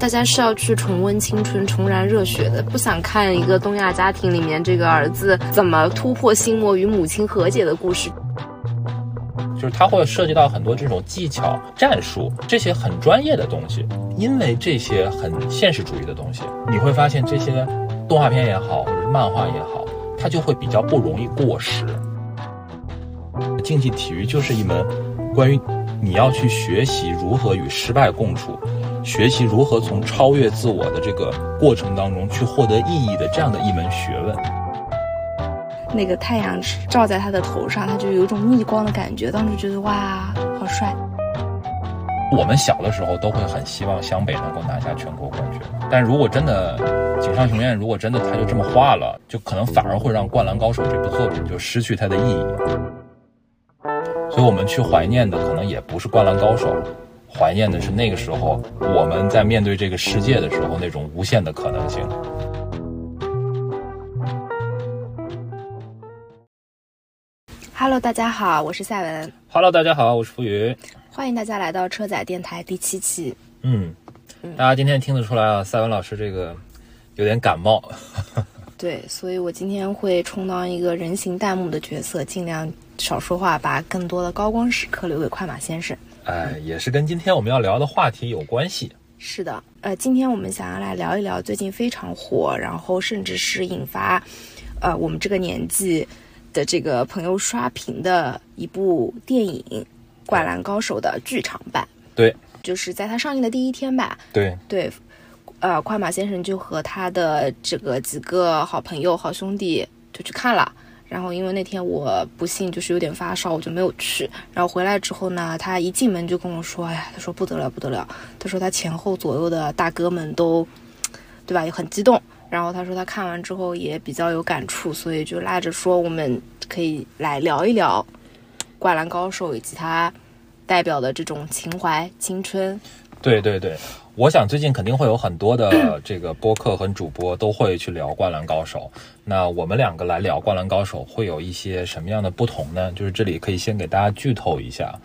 大家是要去重温青春、重燃热血的，不想看一个东亚家庭里面这个儿子怎么突破心魔与母亲和解的故事。就是它会涉及到很多这种技巧、战术这些很专业的东西，因为这些很现实主义的东西，你会发现这些动画片也好，或者是漫画也好，它就会比较不容易过时。竞技体育就是一门关于你要去学习如何与失败共处，学习如何从超越自我的这个过程当中去获得意义的这样的一门学问。那个太阳照在他的头上，他就有一种逆光的感觉，当时觉得哇，好帅。我们小的时候都会很希望湘北能够拿下全国冠军，但如果真的井上雄彦如果真的他就这么画了，就可能反而会让《灌篮高手》这部作品就失去它的意义。所以我们去怀念的可能也不是《灌篮高手》，怀念的是那个时候我们在面对这个世界的时候那种无限的可能性。Hello，大家好，我是赛文。Hello，大家好，我是浮云。欢迎大家来到车载电台第七期。嗯，大家今天听得出来啊，赛文老师这个有点感冒。对，所以我今天会充当一个人形弹幕的角色，尽量少说话，把更多的高光时刻留给快马先生。哎，也是跟今天我们要聊的话题有关系。是的，呃，今天我们想要来聊一聊最近非常火，然后甚至是引发，呃，我们这个年纪。的这个朋友刷屏的一部电影《灌篮高手》的剧场版，对，就是在它上映的第一天吧，对对，呃，快马先生就和他的这个几个好朋友、好兄弟就去看了。然后因为那天我不幸就是有点发烧，我就没有去。然后回来之后呢，他一进门就跟我说：“哎呀，他说不得了，不得了。他说他前后左右的大哥们都，对吧？也很激动。”然后他说他看完之后也比较有感触，所以就拉着说我们可以来聊一聊《灌篮高手》以及它代表的这种情怀、青春。对对对，我想最近肯定会有很多的 这个播客和主播都会去聊《灌篮高手》。那我们两个来聊《灌篮高手》会有一些什么样的不同呢？就是这里可以先给大家剧透一下。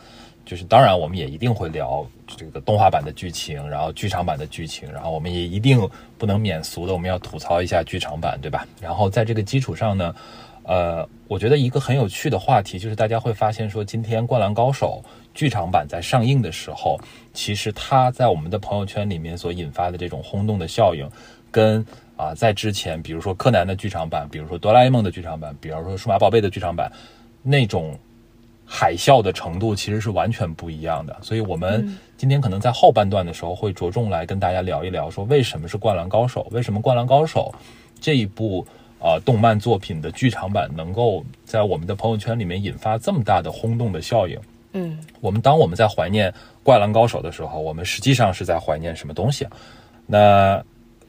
就是当然，我们也一定会聊这个动画版的剧情，然后剧场版的剧情，然后我们也一定不能免俗的，我们要吐槽一下剧场版，对吧？然后在这个基础上呢，呃，我觉得一个很有趣的话题就是大家会发现说，今天《灌篮高手》剧场版在上映的时候，其实它在我们的朋友圈里面所引发的这种轰动的效应，跟啊在之前，比如说柯南的剧场版，比如说哆啦 A 梦的剧场版，比如说数码宝贝的剧场版，那种。海啸的程度其实是完全不一样的，所以我们今天可能在后半段的时候会着重来跟大家聊一聊，说为什么是《灌篮高手》，为什么《灌篮高手》这一部啊动漫作品的剧场版能够在我们的朋友圈里面引发这么大的轰动的效应？嗯，我们当我们在怀念《灌篮高手》的时候，我们实际上是在怀念什么东西？那。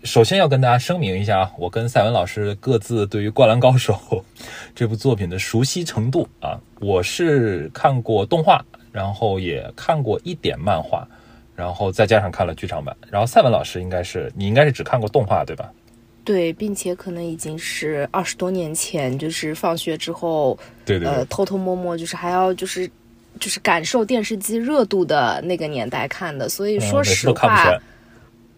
首先要跟大家声明一下，我跟赛文老师各自对于《灌篮高手》这部作品的熟悉程度啊，我是看过动画，然后也看过一点漫画，然后再加上看了剧场版。然后赛文老师应该是你应该是只看过动画对吧？对，并且可能已经是二十多年前，就是放学之后，对对，呃，偷偷摸摸，就是还要就是就是感受电视机热度的那个年代看的，所以说实话。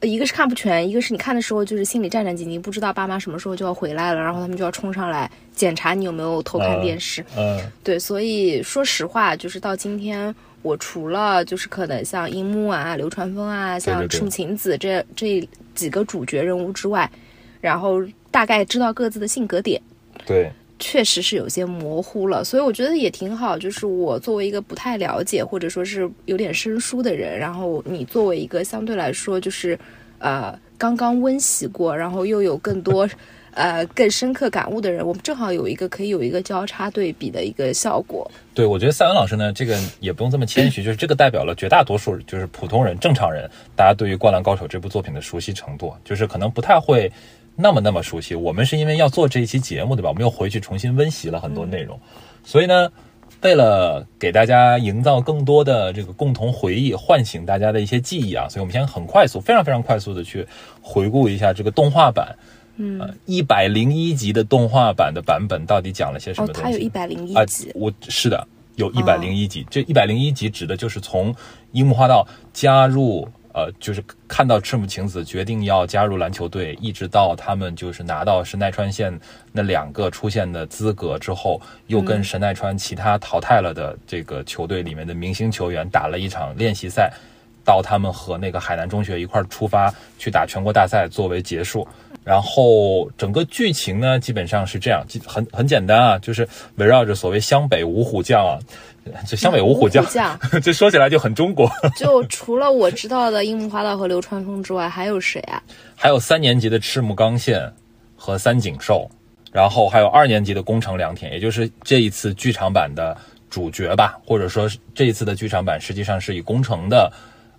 一个是看不全，一个是你看的时候就是心里战战兢兢，不知道爸妈什么时候就要回来了，然后他们就要冲上来检查你有没有偷看电视。嗯，对，所以说实话，就是到今天，我除了就是可能像樱木啊、流川枫啊、像赤木晴子这这几个主角人物之外，然后大概知道各自的性格点。对。确实是有些模糊了，所以我觉得也挺好。就是我作为一个不太了解或者说是有点生疏的人，然后你作为一个相对来说就是，呃，刚刚温习过，然后又有更多，呃，更深刻感悟的人，我们正好有一个可以有一个交叉对比的一个效果。对，我觉得赛文老师呢，这个也不用这么谦虚，就是这个代表了绝大多数就是普通人、正常人，大家对于《灌篮高手》这部作品的熟悉程度，就是可能不太会。那么那么熟悉，我们是因为要做这一期节目，对吧？我们又回去重新温习了很多内容，所以呢，为了给大家营造更多的这个共同回忆，唤醒大家的一些记忆啊，所以我们先很快速、非常非常快速的去回顾一下这个动画版，嗯，一百零一集的动画版的版本到底讲了些什么东西？它有一百零一集，我是的，有一百零一集。这一百零一集指的就是从樱木花道加入呃，就是看到赤木晴子决定要加入篮球队，一直到他们就是拿到神奈川县那两个出线的资格之后，又跟神奈川其他淘汰了的这个球队里面的明星球员打了一场练习赛，到他们和那个海南中学一块出发去打全国大赛作为结束。然后整个剧情呢，基本上是这样，很很简单啊，就是围绕着所谓湘北五虎将啊，这湘北五虎将，这说起来就很中国。就除了我知道的樱木花道和流川枫之外，还有谁啊？还有三年级的赤木刚宪和三井寿，然后还有二年级的宫城良田，也就是这一次剧场版的主角吧，或者说这一次的剧场版实际上是以宫城的。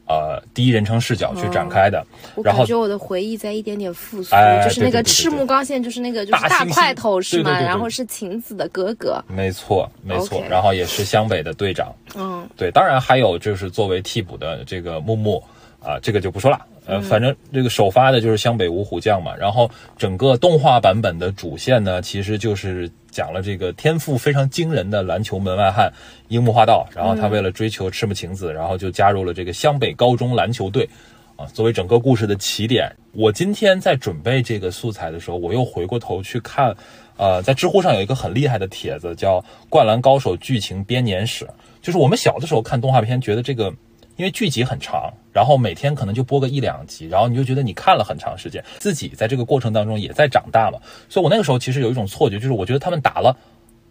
呃，第一人称视角去展开的，我感觉我的回忆在一点点复苏，就是那个赤木刚宪，就是那个就是大块头是吗？然后是晴子的哥哥，没错没错，然后也是湘北的队长，嗯，对，当然还有就是作为替补的这个木木。啊，这个就不说了。呃，反正这个首发的就是湘北五虎将嘛。然后整个动画版本的主线呢，其实就是讲了这个天赋非常惊人的篮球门外汉樱木花道。然后他为了追求赤木晴子，然后就加入了这个湘北高中篮球队。啊，作为整个故事的起点，我今天在准备这个素材的时候，我又回过头去看，呃，在知乎上有一个很厉害的帖子，叫《灌篮高手剧情编年史》，就是我们小的时候看动画片，觉得这个。因为剧集很长，然后每天可能就播个一两集，然后你就觉得你看了很长时间，自己在这个过程当中也在长大了。所以我那个时候其实有一种错觉，就是我觉得他们打了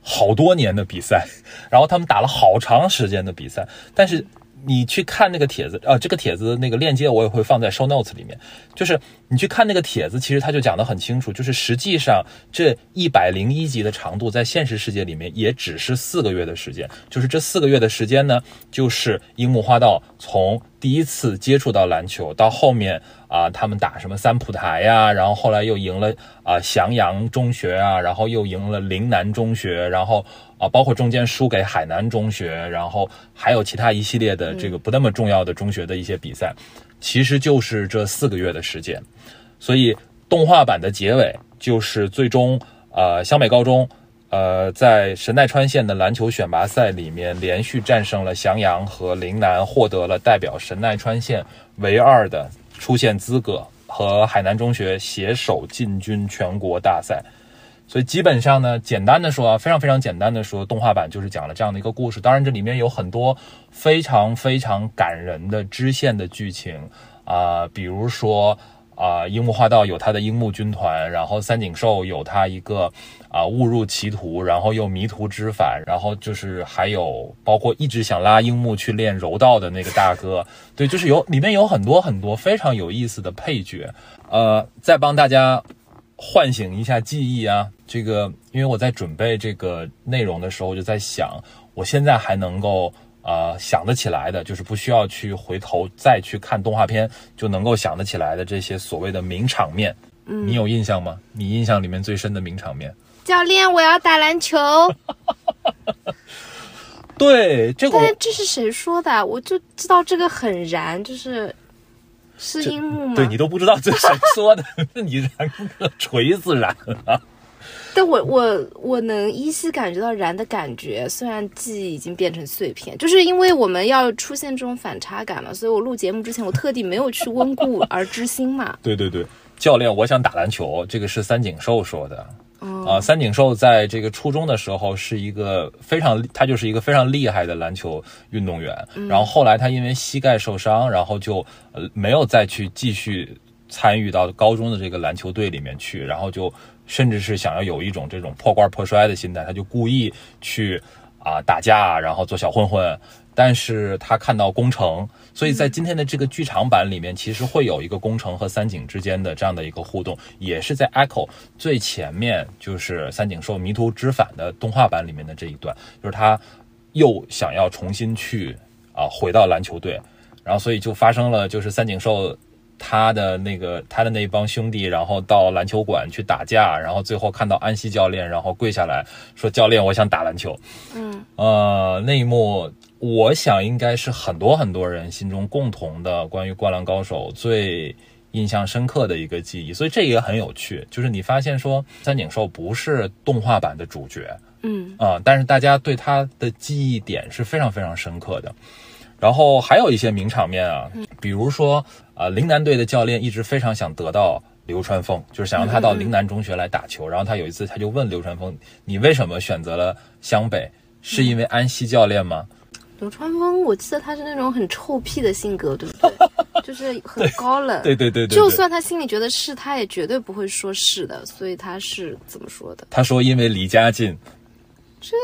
好多年的比赛，然后他们打了好长时间的比赛，但是。你去看那个帖子，啊，这个帖子那个链接我也会放在 show notes 里面。就是你去看那个帖子，其实他就讲得很清楚，就是实际上这一百零一集的长度，在现实世界里面也只是四个月的时间。就是这四个月的时间呢，就是樱木花道从第一次接触到篮球，到后面啊，他们打什么三浦台呀，然后后来又赢了啊翔阳中学啊，然后又赢了陵南中学，然后。啊，包括中间输给海南中学，然后还有其他一系列的这个不那么重要的中学的一些比赛，其实就是这四个月的时间。所以动画版的结尾就是最终，呃，湘北高中，呃，在神奈川县的篮球选拔赛里面连续战胜了翔阳和陵南，获得了代表神奈川县唯二的出线资格，和海南中学携手进军全国大赛。所以基本上呢，简单的说啊，非常非常简单的说，动画版就是讲了这样的一个故事。当然，这里面有很多非常非常感人的支线的剧情啊，比如说啊，樱木花道有他的樱木军团，然后三井寿有他一个啊误入歧途，然后又迷途知返，然后就是还有包括一直想拉樱木去练柔道的那个大哥，对，就是有里面有很多很多非常有意思的配角，呃，再帮大家。唤醒一下记忆啊！这个，因为我在准备这个内容的时候，我就在想，我现在还能够呃想得起来的，就是不需要去回头再去看动画片就能够想得起来的这些所谓的名场面，嗯，你有印象吗？你印象里面最深的名场面？教练，我要打篮球。对，这个，但这是谁说的？我就知道这个很燃，就是。是樱木吗？对你都不知道这是谁说的，你燃个锤子燃啊。但我我我能依稀感觉到燃的感觉，虽然记忆已经变成碎片，就是因为我们要出现这种反差感嘛，所以我录节目之前，我特地没有去温故而知新嘛。对对对，教练，我想打篮球，这个是三井寿说的。啊，三井寿在这个初中的时候是一个非常，他就是一个非常厉害的篮球运动员。然后后来他因为膝盖受伤，然后就呃没有再去继续参与到高中的这个篮球队里面去，然后就甚至是想要有一种这种破罐破摔的心态，他就故意去啊打架，然后做小混混。但是他看到工程，所以在今天的这个剧场版里面，其实会有一个工程和三井之间的这样的一个互动，也是在 Echo 最前面，就是三井寿迷途知返的动画版里面的这一段，就是他又想要重新去啊回到篮球队，然后所以就发生了，就是三井寿。他的那个他的那帮兄弟，然后到篮球馆去打架，然后最后看到安西教练，然后跪下来说：“教练，我想打篮球。”嗯，呃，那一幕，我想应该是很多很多人心中共同的关于《灌篮高手》最印象深刻的一个记忆。所以这也很有趣，就是你发现说三井寿不是动画版的主角，嗯啊，但是大家对他的记忆点是非常非常深刻的。然后还有一些名场面啊，比如说啊，陵南队的教练一直非常想得到流川枫，就是想让他到陵南中学来打球。然后他有一次他就问流川枫：“你为什么选择了湘北？是因为安西教练吗？”流川枫，我记得他是那种很臭屁的性格，对不对？就是很高冷。对对对对。就算他心里觉得是，他也绝对不会说是的。所以他是怎么说的？他说：“因为离家近。”这。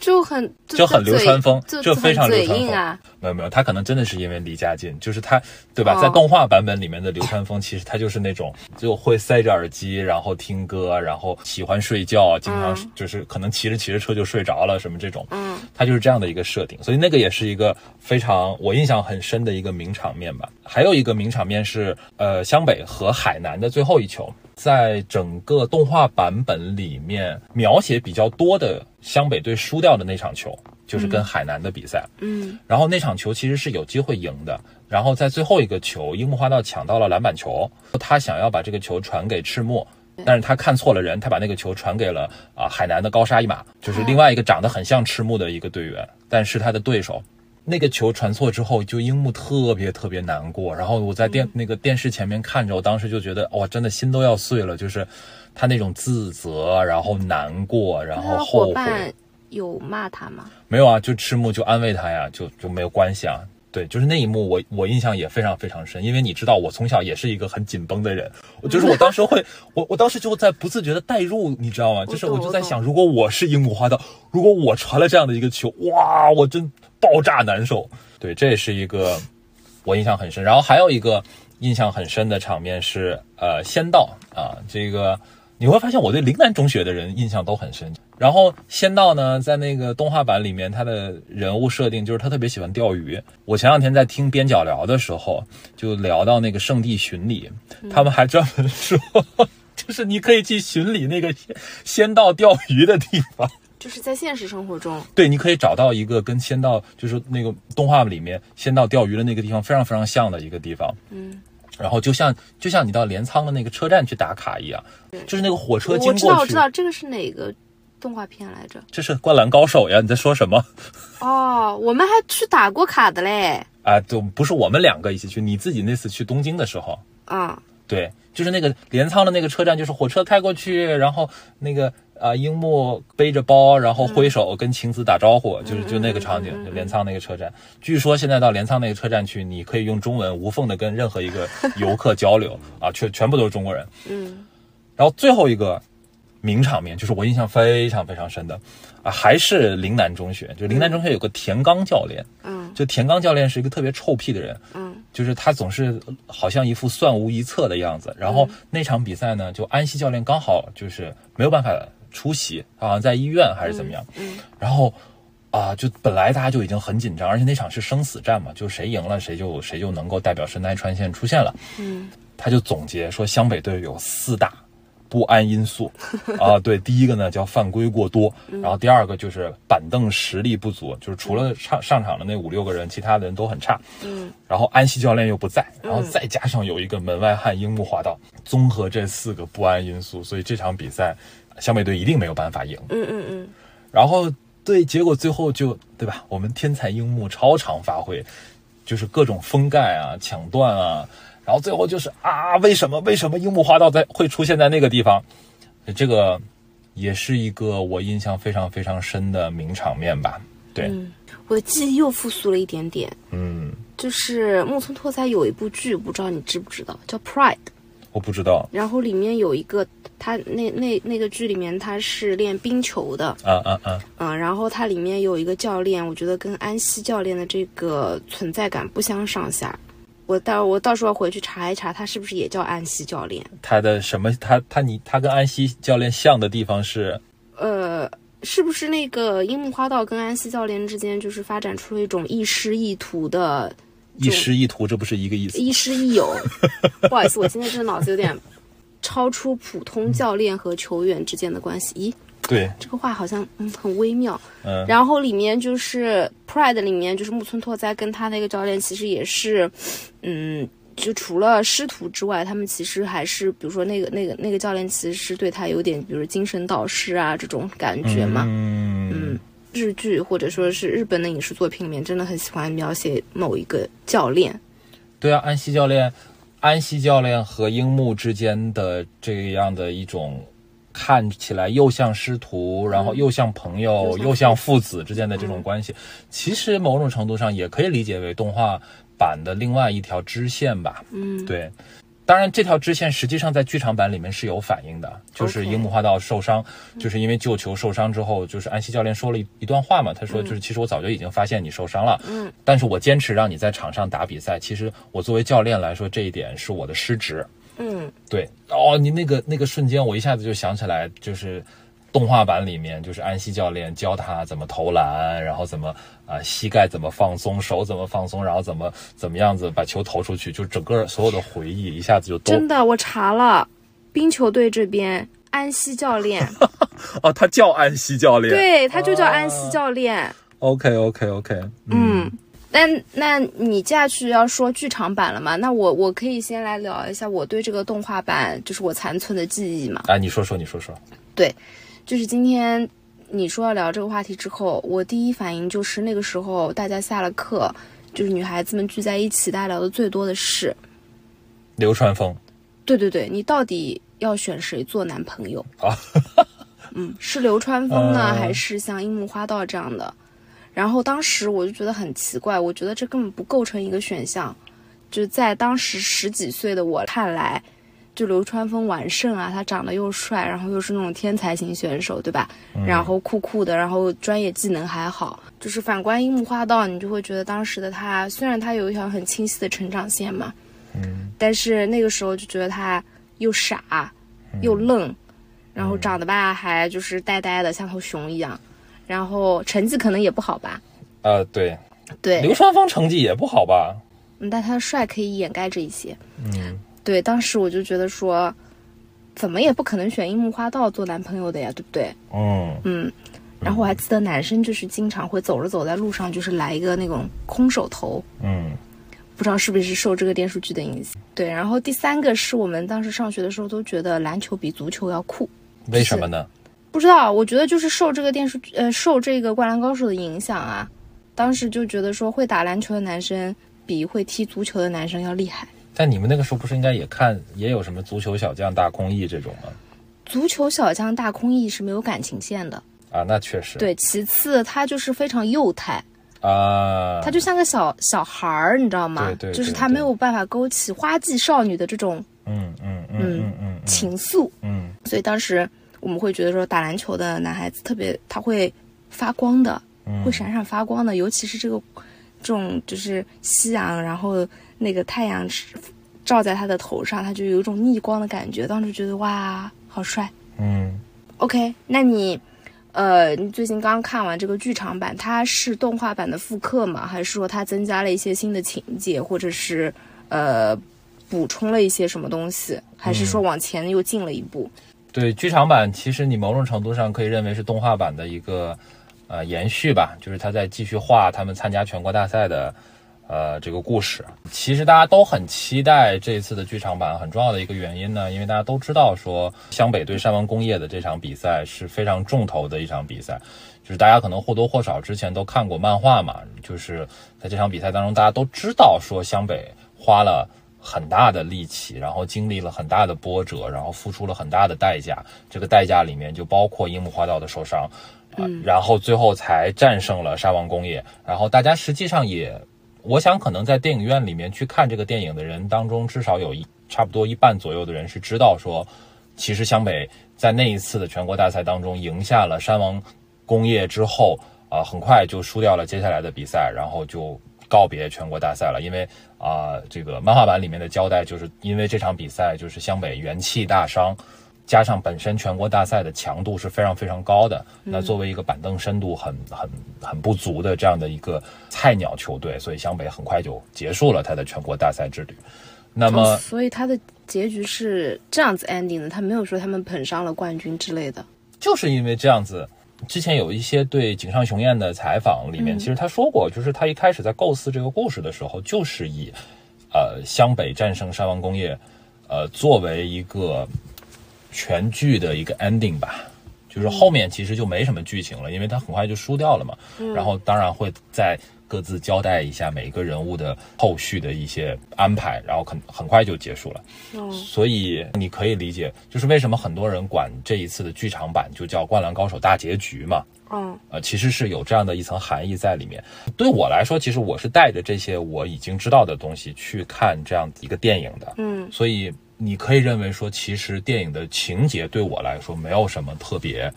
就很就很流川枫，就非常流川枫啊！没有没有，他可能真的是因为离家近，就是他，对吧？在动画版本里面的流川枫，其实他就是那种就会塞着耳机，然后听歌，然后喜欢睡觉，经常就是可能骑着骑着车就睡着了，什么这种。嗯，他就是这样的一个设定，所以那个也是一个非常我印象很深的一个名场面吧。还有一个名场面是，呃，湘北和海南的最后一球。在整个动画版本里面，描写比较多的湘北队输掉的那场球，就是跟海南的比赛。嗯，然后那场球其实是有机会赢的。然后在最后一个球，樱木花道抢到了篮板球，他想要把这个球传给赤木，但是他看错了人，他把那个球传给了啊海南的高沙一马，就是另外一个长得很像赤木的一个队员，但是他的对手。那个球传错之后，就樱木特别特别难过。然后我在电那个电视前面看着，我当时就觉得哇，真的心都要碎了。就是他那种自责，然后难过，然后后悔。有骂他吗？没有啊，就赤木就安慰他呀，就就没有关系啊。对，就是那一幕，我我印象也非常非常深，因为你知道，我从小也是一个很紧绷的人。我就是我当时会，我我当时就在不自觉的代入，你知道吗？就是我就在想，如果我是樱木花道，如果我传了这样的一个球，哇，我真。爆炸难受，对，这是一个我印象很深。然后还有一个印象很深的场面是，呃，仙道啊，这个你会发现我对陵南中学的人印象都很深。然后仙道呢，在那个动画版里面，他的人物设定就是他特别喜欢钓鱼。我前两天在听边角聊的时候，就聊到那个圣地巡礼，他们还专门说，就是你可以去巡礼那个仙道钓鱼的地方。就是在现实生活中，对，你可以找到一个跟仙道，就是那个动画里面仙道钓鱼的那个地方非常非常像的一个地方。嗯，然后就像就像你到镰仓的那个车站去打卡一样，就是那个火车经过。我知道，我知道，这个是哪个动画片来着？这是《灌篮高手》呀！你在说什么？哦，我们还去打过卡的嘞。啊，就不是我们两个一起去，你自己那次去东京的时候。啊，对，就是那个镰仓的那个车站，就是火车开过去，然后那个。啊，樱木背着包，然后挥手跟晴子打招呼，就是就那个场景，就镰仓那个车站。据说现在到镰仓那个车站去，你可以用中文无缝的跟任何一个 游客交流啊，全全部都是中国人。嗯。然后最后一个名场面，就是我印象非常非常深的啊，还是陵南中学，就陵南中学有个田刚教练。嗯。就田刚教练是一个特别臭屁的人。嗯。就是他总是好像一副算无一策的样子。然后那场比赛呢，就安西教练刚好就是没有办法。出席，好像在医院还是怎么样？嗯，然后啊，就本来大家就已经很紧张，而且那场是生死战嘛，就谁赢了谁就谁就能够代表神奈川县出现了。嗯，他就总结说湘北队有四大不安因素啊，对，第一个呢叫犯规过多，然后第二个就是板凳实力不足，就是除了上上场的那五六个人，其他的人都很差。嗯，然后安西教练又不在，然后再加上有一个门外汉樱木花道，综合这四个不安因素，所以这场比赛。湘北队一定没有办法赢。嗯嗯嗯。然后对，结果最后就对吧？我们天才樱木超常发挥，就是各种封盖啊、抢断啊，然后最后就是啊，为什么为什么樱木花道在会出现在那个地方？这个也是一个我印象非常非常深的名场面吧？对，我的记忆又复苏了一点点。嗯，就是木村拓哉有一部剧，不知道你知不知道，叫《Pride》。我不知道。然后里面有一个，他那那那个剧里面他是练冰球的。啊啊啊！嗯，然后他里面有一个教练，我觉得跟安西教练的这个存在感不相上下。我到我到时候回去查一查，他是不是也叫安西教练？他的什么？他他你他跟安西教练像的地方是？呃，是不是那个樱木花道跟安西教练之间就是发展出了一种亦师亦徒的？一师一徒，这不是一个意思。亦师亦友，不好意思，我今天真的脑子有点超出普通教练和球员之间的关系。咦，对，这个话好像嗯很微妙。嗯，然后里面就是《Pride》里面就是木村拓哉跟他那个教练其实也是，嗯，就除了师徒之外，他们其实还是比如说那个那个那个教练其实是对他有点比如精神导师啊这种感觉嘛。嗯。日剧或者说是日本的影视作品里面，真的很喜欢描写某一个教练。对啊，安西教练，安西教练和樱木之间的这样的一种看起来又像师徒，然后又像朋友，又像又像父子之间的这种关系，其实某种程度上也可以理解为动画版的另外一条支线吧。嗯，对，当然这条支线实际上在剧场版里面是有反应的，就是樱木花道受伤，就是因为救球受伤之后，就是安西教练说了一一段话嘛，他说就是其实我早就已经发现你受伤了，嗯，但是我坚持让你在场上打比赛，其实我作为教练来说这一点是我的失职。嗯，对，哦，你那个那个瞬间，我一下子就想起来，就是动画版里面，就是安西教练教他怎么投篮，然后怎么啊、膝盖怎么放松，手怎么放松，然后怎么怎么样子把球投出去，就整个所有的回忆一下子就真的，我查了，冰球队这边安西教练，哦，他叫安西教练，对，他就叫安西教练。，OK OK OK，嗯，那那你接下去要说剧场版了嘛？那我我可以先来聊一下我对这个动画版，就是我残存的记忆嘛。啊，你说说，你说说，就是今天你说要聊这个话题之后，我第一反应就是那个时候大家下了课，就是女孩子们聚在一起，大家聊的最多的是，流川枫对对对，你到底要选谁做男朋友啊？嗯，是流川枫呢，嗯还是像樱木花道这样的？然后当时我就觉得很奇怪，我觉得这根本不构成一个选项。就在当时十几岁的我看来，就流川枫完胜啊，他长得又帅，然后又是那种天才型选手，对吧？然后酷酷的，然后专业技能还好。就是反观樱木花道，你就会觉得当时的他，虽然他有一条很清晰的成长线嘛，嗯但是那个时候就觉得他又傻又愣，然后长得吧还就是呆呆的，像头熊一样，然后成绩可能也不好吧，呃，对，对，流川枫成绩也不好吧？嗯但他的帅可以掩盖这一些。嗯对，当时我就觉得说，怎么也不可能选樱木花道做男朋友的呀，对不对？嗯嗯。然后我还记得男生就是经常会走着走在路上，就是来一个那种空手投，嗯不知道是不是受这个电视剧的影响。对，然后第三个是我们当时上学的时候都觉得篮球比足球要酷，为什么呢？不知道，我觉得就是受这个电视剧呃受这个《灌篮高手》的影响啊，当时就觉得说会打篮球的男生比会踢足球的男生要厉害。但你们那个时候不是应该也看也有什么足球小将大空翼这种吗？足球小将大空翼是没有感情线的，啊，那确实。对。其次，他就是非常幼态，啊，他就像个小小孩儿，你知道吗？对对就是他没有办法勾起花季少女的这种嗯嗯嗯嗯嗯情愫，嗯所以当时我们会觉得说打篮球的男孩子特别他会发光的，嗯，会闪闪发光的，尤其是这个这种就是夕阳，然后那个太阳是照在他的头上，他就有一种逆光的感觉。当时觉得哇，好帅。嗯 OK，那你呃，你最近刚看完这个剧场版，它是动画版的复刻吗？还是说它增加了一些新的情节，或者是呃补充了一些什么东西？还是说往前又进了一步？对，剧场版其实你某种程度上可以认为是动画版的一个呃延续吧，就是他在继续画他们参加全国大赛的呃这个故事。其实大家都很期待这次的剧场版，很重要的一个原因呢，因为大家都知道说湘北对山王工业的这场比赛是非常重头的一场比赛。就是大家可能或多或少之前都看过漫画嘛，就是在这场比赛当中，大家都知道说湘北花了很大的力气，然后经历了很大的波折，然后付出了很大的代价。这个代价里面就包括樱木花道的受伤，啊、然后最后才战胜了沙王工业。然后大家实际上也，我想可能在电影院里面去看这个电影的人当中，至少有一差不多一半左右的人是知道说，其实湘北在那一次的全国大赛当中赢下了山王工业之后，啊、很快就输掉了接下来的比赛，然后就告别全国大赛了。因为啊、这个漫画版里面的交代就是因为这场比赛就是湘北元气大伤。加上本身全国大赛的强度是非常非常高的，那作为一个板凳深度很很很不足的这样的一个菜鸟球队，所以湘北很快就结束了他的全国大赛之旅。那么哦，所以他的结局是这样子 ending 的，他没有说他们捧上了冠军之类的。就是因为这样子，之前有一些对井上雄彦的采访里面，其实他说过，就是他一开始在构思这个故事的时候，就是以呃湘北战胜山王工业，呃作为一个全剧的一个 ending 吧。就是后面其实就没什么剧情了，因为他很快就输掉了嘛。然后当然会再。各自交代一下每一个人物的后续的一些安排，然后很很快就结束了。嗯，所以你可以理解，就是为什么很多人管这一次的剧场版就叫《灌篮高手大结局》嘛。嗯，呃，其实是有这样的一层含义在里面。对我来说，其实我是带着这些我已经知道的东西去看这样一个电影的。嗯，所以你可以认为说，其实电影的情节对我来说没有什么特别，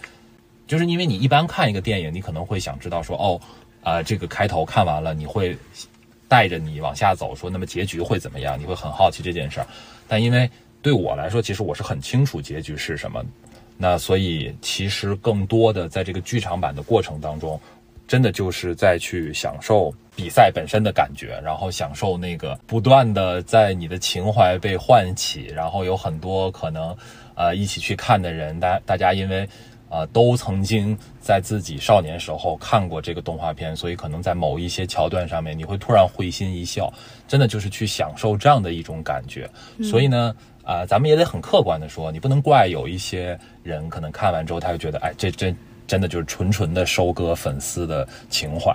就是因为你一般看一个电影，你可能会想知道说，哦。啊，这个开头看完了，你会带着你往下走，说那么结局会怎么样？你会很好奇这件事儿。但因为对我来说，其实我是很清楚结局是什么，那所以其实更多的在这个剧场版的过程当中，真的就是在去享受比赛本身的感觉，然后享受那个不断的在你的情怀被唤起，然后有很多可能呃一起去看的人，大大家因为。呃，都曾经在自己少年时候看过这个动画片，所以可能在某一些桥段上面，你会突然会心一笑，真的就是去享受这样的一种感觉。所以呢，啊，咱们也得很客观的说，你不能怪有一些人可能看完之后，他就觉得，哎，这这真的就是纯纯的收割粉丝的情怀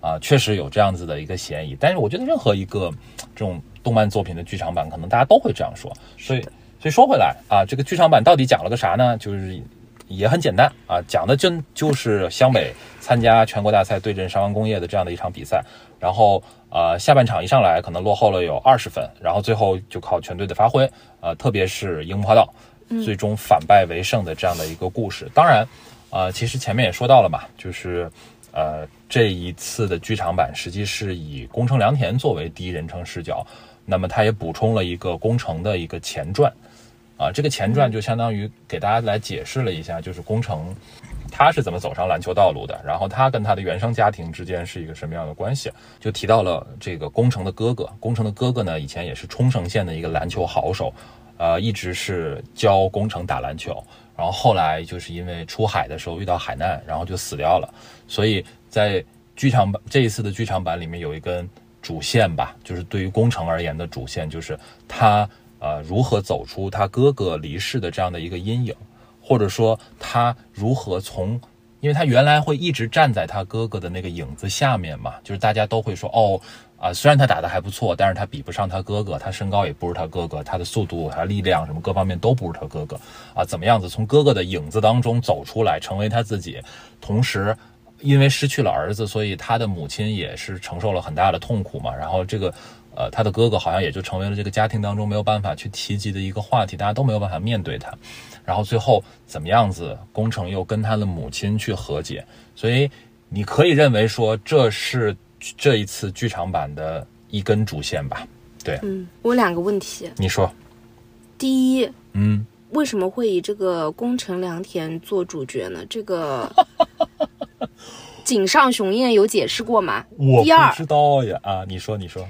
啊，确实有这样子的一个嫌疑。但是我觉得任何一个这种动漫作品的剧场版，可能大家都会这样说。所以，所以说回来啊，这个剧场版到底讲了个啥呢？就是。也很简单啊，讲的真就是湘北参加全国大赛对阵上湾工业的这样的一场比赛，然后呃下半场一上来可能落后了有二十分，然后最后就靠全队的发挥，呃特别是樱木花道最终反败为胜的这样的一个故事。当然，呃其实前面也说到了嘛，就是呃这一次的剧场版实际是以宫城良田作为第一人称视角，那么他也补充了一个宫城的一个前传。啊，这个前传就相当于给大家来解释了一下，就是宫城他是怎么走上篮球道路的，然后他跟他的原生家庭之间是一个什么样的关系，就提到了这个宫城的哥哥，宫城的哥哥呢以前也是冲绳县的一个篮球好手，呃，一直是教宫城打篮球，然后后来就是因为出海的时候遇到海难，然后就死掉了，所以在剧场版这一次的剧场版里面有一根主线吧，就是对于宫城而言的主线就是他。呃，如何走出他哥哥离世的这样的一个阴影，或者说他如何从，因为他原来会一直站在他哥哥的那个影子下面嘛，就是大家都会说，哦，啊，虽然他打的还不错，但是他比不上他哥哥，他身高也不如他哥哥，他的速度、他力量什么各方面都不如他哥哥，啊，怎么样子从哥哥的影子当中走出来，成为他自己，同时因为失去了儿子，所以他的母亲也是承受了很大的痛苦嘛，然后这个。呃，他的哥哥好像也就成为了这个家庭当中没有办法去提及的一个话题，大家都没有办法面对他。然后最后怎么样子，工程又跟他的母亲去和解，所以你可以认为说这是这一次剧场版的一根主线吧？对，嗯，我有两个问题，你说，第一，嗯，为什么会以这个宫城良田做主角呢？这个 井上雄彦有解释过吗？我不知道呀，啊，你说，你说。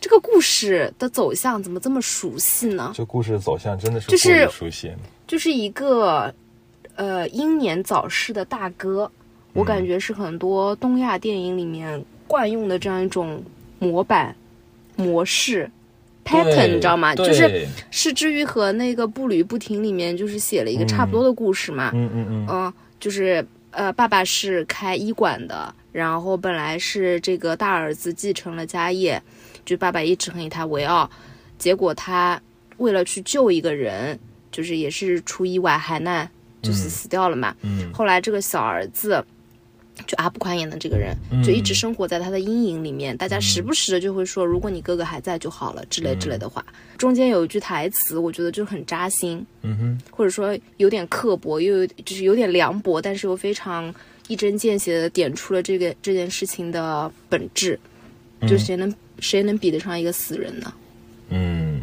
这个故事的走向怎么这么熟悉呢？这故事的走向真的是就是熟悉，就是一个呃英年早逝的大哥，我感觉是很多东亚电影里面惯用的这样一种模板模式 pattern，你知道吗？就是是至于和那个步履不停里面就是写了一个差不多的故事嘛。嗯嗯嗯。嗯，就是呃，爸爸是开医馆的，然后本来是这个大儿子继承了家业。就爸爸一直很以他为傲，结果他为了去救一个人，就是也是出意外海难，就是死掉了嘛。嗯。后来这个小儿子，就阿不宽演的这个人，就一直生活在他的阴影里面。大家时不时的就会说：“如果你哥哥还在就好了”之类之类的话。中间有一句台词，我觉得就很扎心。嗯哼。或者说有点刻薄，又有就是有点凉薄，但是又非常一针见血的点出了这个这件事情的本质。就谁能？谁能比得上一个死人呢？嗯，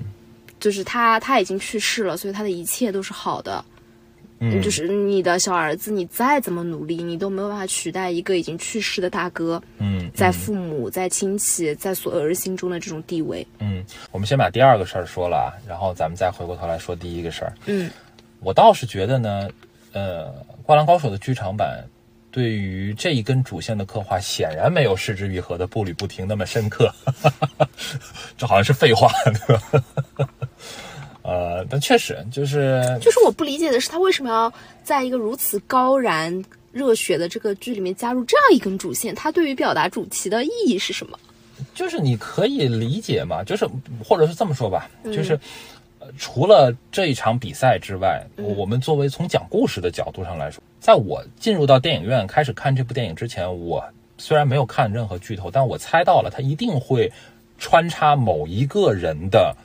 就是他，他已经去世了，所以他的一切都是好的。嗯，就是你的小儿子，你再怎么努力，你都没有办法取代一个已经去世的大哥。嗯，在父母、在亲戚、在所有人心中的这种地位。嗯，我们先把第二个事儿说了，然后咱们再回过头来说第一个事儿。嗯，我倒是觉得呢，呃，《灌篮高手》的剧场版。对于这一根主线的刻画，显然没有失之愈合的步履不停那么深刻。这好像是废话，对吧？呃，但确实就是就是我不理解的是，他为什么要在一个如此高燃热血的这个剧里面加入这样一根主线？它对于表达主题的意义是什么？就是你可以理解嘛，就是或者是这么说吧，嗯就是、呃除了这一场比赛之外，嗯我们作为从讲故事的角度上来说，在我进入到电影院开始看这部电影之前，我虽然没有看任何剧透，但我猜到了他一定会穿插某一个人的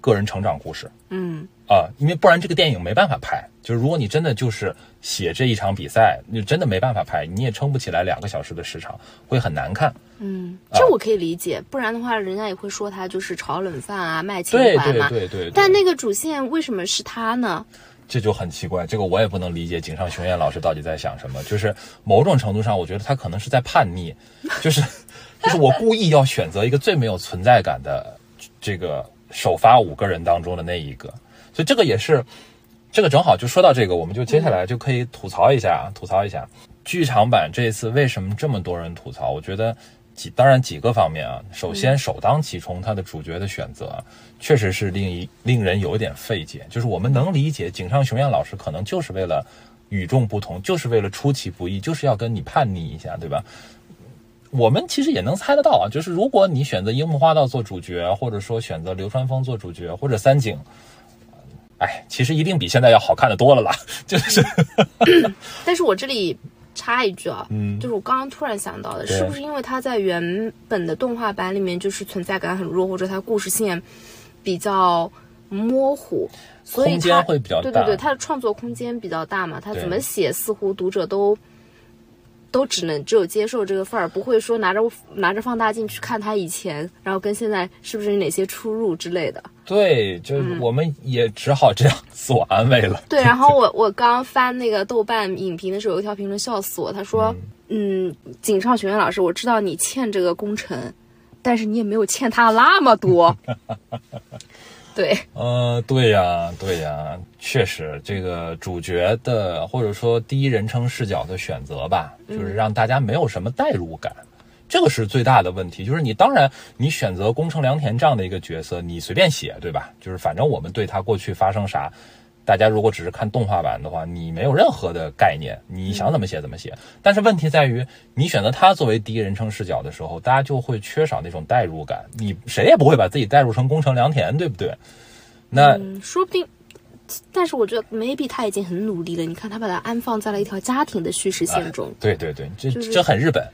个人成长故事。嗯啊，因为不然这个电影没办法拍。就是如果你真的就是写这一场比赛，你真的没办法拍，你也撑不起来两个小时的时长，会很难看。嗯，啊这我可以理解，不然的话，人家也会说他就是炒冷饭啊，卖情怀嘛。对对对，对但那个主线为什么是他呢？这就很奇怪，这个我也不能理解井上雄彦老师到底在想什么。就是某种程度上，我觉得他可能是在叛逆，就是 就是我故意要选择一个最没有存在感的这个首发五个人当中的那一个，所以这个也是这个正好就说到这个，我们就接下来就可以吐槽一下，吐槽一下剧场版这一次为什么这么多人吐槽？我觉得几当然几个方面啊，首先首当其冲，它的主角的选择啊确实是令一令人有点费解。就是我们能理解井上雄彦老师可能就是为了与众不同，就是为了出其不意，就是要跟你叛逆一下，对吧？我们其实也能猜得到啊，就是如果你选择樱木花道做主角，或者说选择流川枫做主角，或者三井，哎，其实一定比现在要好看的多了啦。就是，但是我这里插一句啊，嗯就是我刚刚突然想到的，是不是因为他在原本的动画版里面就是存在感很弱，或者他故事线比较模糊，所以空间他会比较大对对对，他的创作空间比较大嘛，他怎么写似乎读者都。都只能只有接受这个份儿，不会说拿着拿着放大镜去看他以前，然后跟现在是不是有哪些出入之类的。对，就是我们也只好这样自我安慰了。对，然后 我我刚刚翻那个豆瓣影评的时候，有一条评论笑死我，他说：“嗯，井上雄彦老师，我知道你欠这个工程，但是你也没有欠他那么多。”对，呃，对呀，对呀，确实，这个主角的或者说第一人称视角的选择吧，就是让大家没有什么代入感，这个是最大的问题。就是你当然你选择宫城良田这样的一个角色，你随便写，对吧？就是反正我们对他过去发生啥。大家如果只是看动画版的话，你没有任何的概念，你想怎么写怎么写。但是问题在于，你选择他作为第一人称视角的时候，大家就会缺少那种代入感。你谁也不会把自己代入成宫城良田，对不对？那嗯，说不定，但是我觉得 maybe 他已经很努力了。你看，他把它安放在了一条家庭的叙事线中，对对对，这、就是这很日本，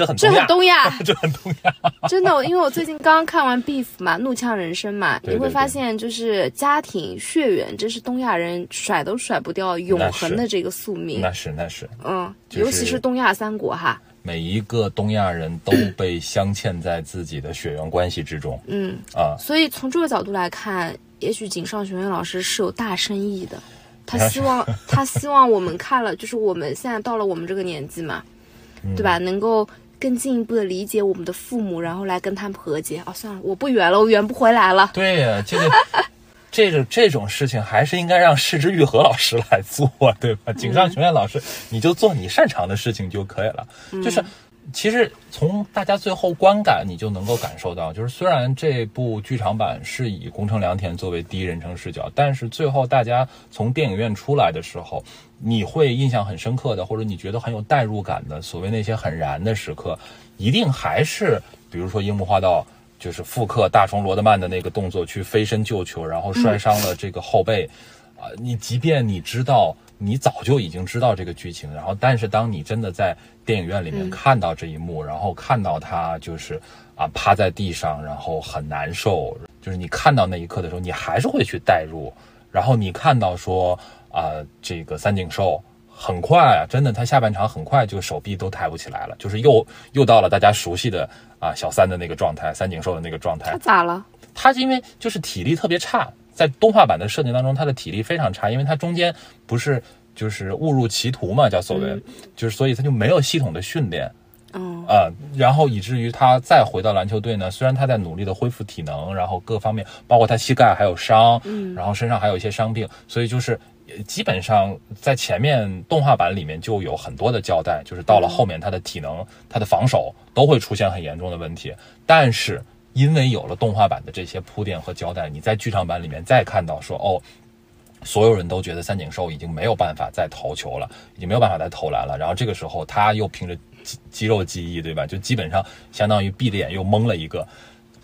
这很这东亚，很东亚。这很东亚。真的，因为我最近刚刚看完《Beef》嘛，《怒呛人生》嘛，对对你会发现，就是家庭血缘，这是东亚人甩都甩不掉永恒的这个宿命。那是那是，嗯，就是尤其是东亚三国哈。每一个东亚人都 被镶嵌在自己的血缘关系之中嗯，啊。所以从这个角度来看，也许井上雄彦老师是有大深意的。他希望，他希望我们看了，就是我们现在到了我们这个年纪嘛，嗯对吧？能够更进一步的理解我们的父母，然后来跟他们和解。哦，算了，我不圆了，我圆不回来了。对呀、这个这种这种事情还是应该让市之愈合老师来做，对吧？井上雄彦老师，你就做你擅长的事情就可以了。就是其实从大家最后观感，你就能够感受到，就是虽然这部剧场版是以宫城良田作为第一人称视角，但是最后大家从电影院出来的时候，你会印象很深刻的，或者你觉得很有代入感的，所谓那些很燃的时刻，一定还是比如说樱木花道。就是复刻大虫罗德曼的那个动作去飞身救球，然后摔伤了这个后背，啊、你即便你知道，你早就已经知道这个剧情，然后但是当你真的在电影院里面看到这一幕，然后看到他就是啊趴在地上，然后很难受，就是你看到那一刻的时候，你还是会去代入，然后你看到说啊、这个三井寿。很快啊，真的，他下半场很快就手臂都抬不起来了，就是又又到了大家熟悉的啊小三的那个状态，三井寿的那个状态他。咋了？他是因为就是体力特别差，在动画版的设定当中，他的体力非常差，因为他中间不是就是误入歧途嘛，叫所谓，就是所以他就没有系统的训练嗯啊、然后以至于他再回到篮球队呢，虽然他在努力的恢复体能，然后各方面，包括他膝盖还有伤，嗯然后身上还有一些伤病，所以就是。呃基本上在前面动画版里面就有很多的交代，就是到了后面他的体能、他的防守都会出现很严重的问题。但是因为有了动画版的这些铺垫和交代，你在剧场版里面再看到说哦。所有人都觉得三井寿已经没有办法再投球了，已经没有办法再投篮了。然后这个时候，他又凭着肌肌肉记忆，对吧？就基本上相当于闭着眼又蒙了一个，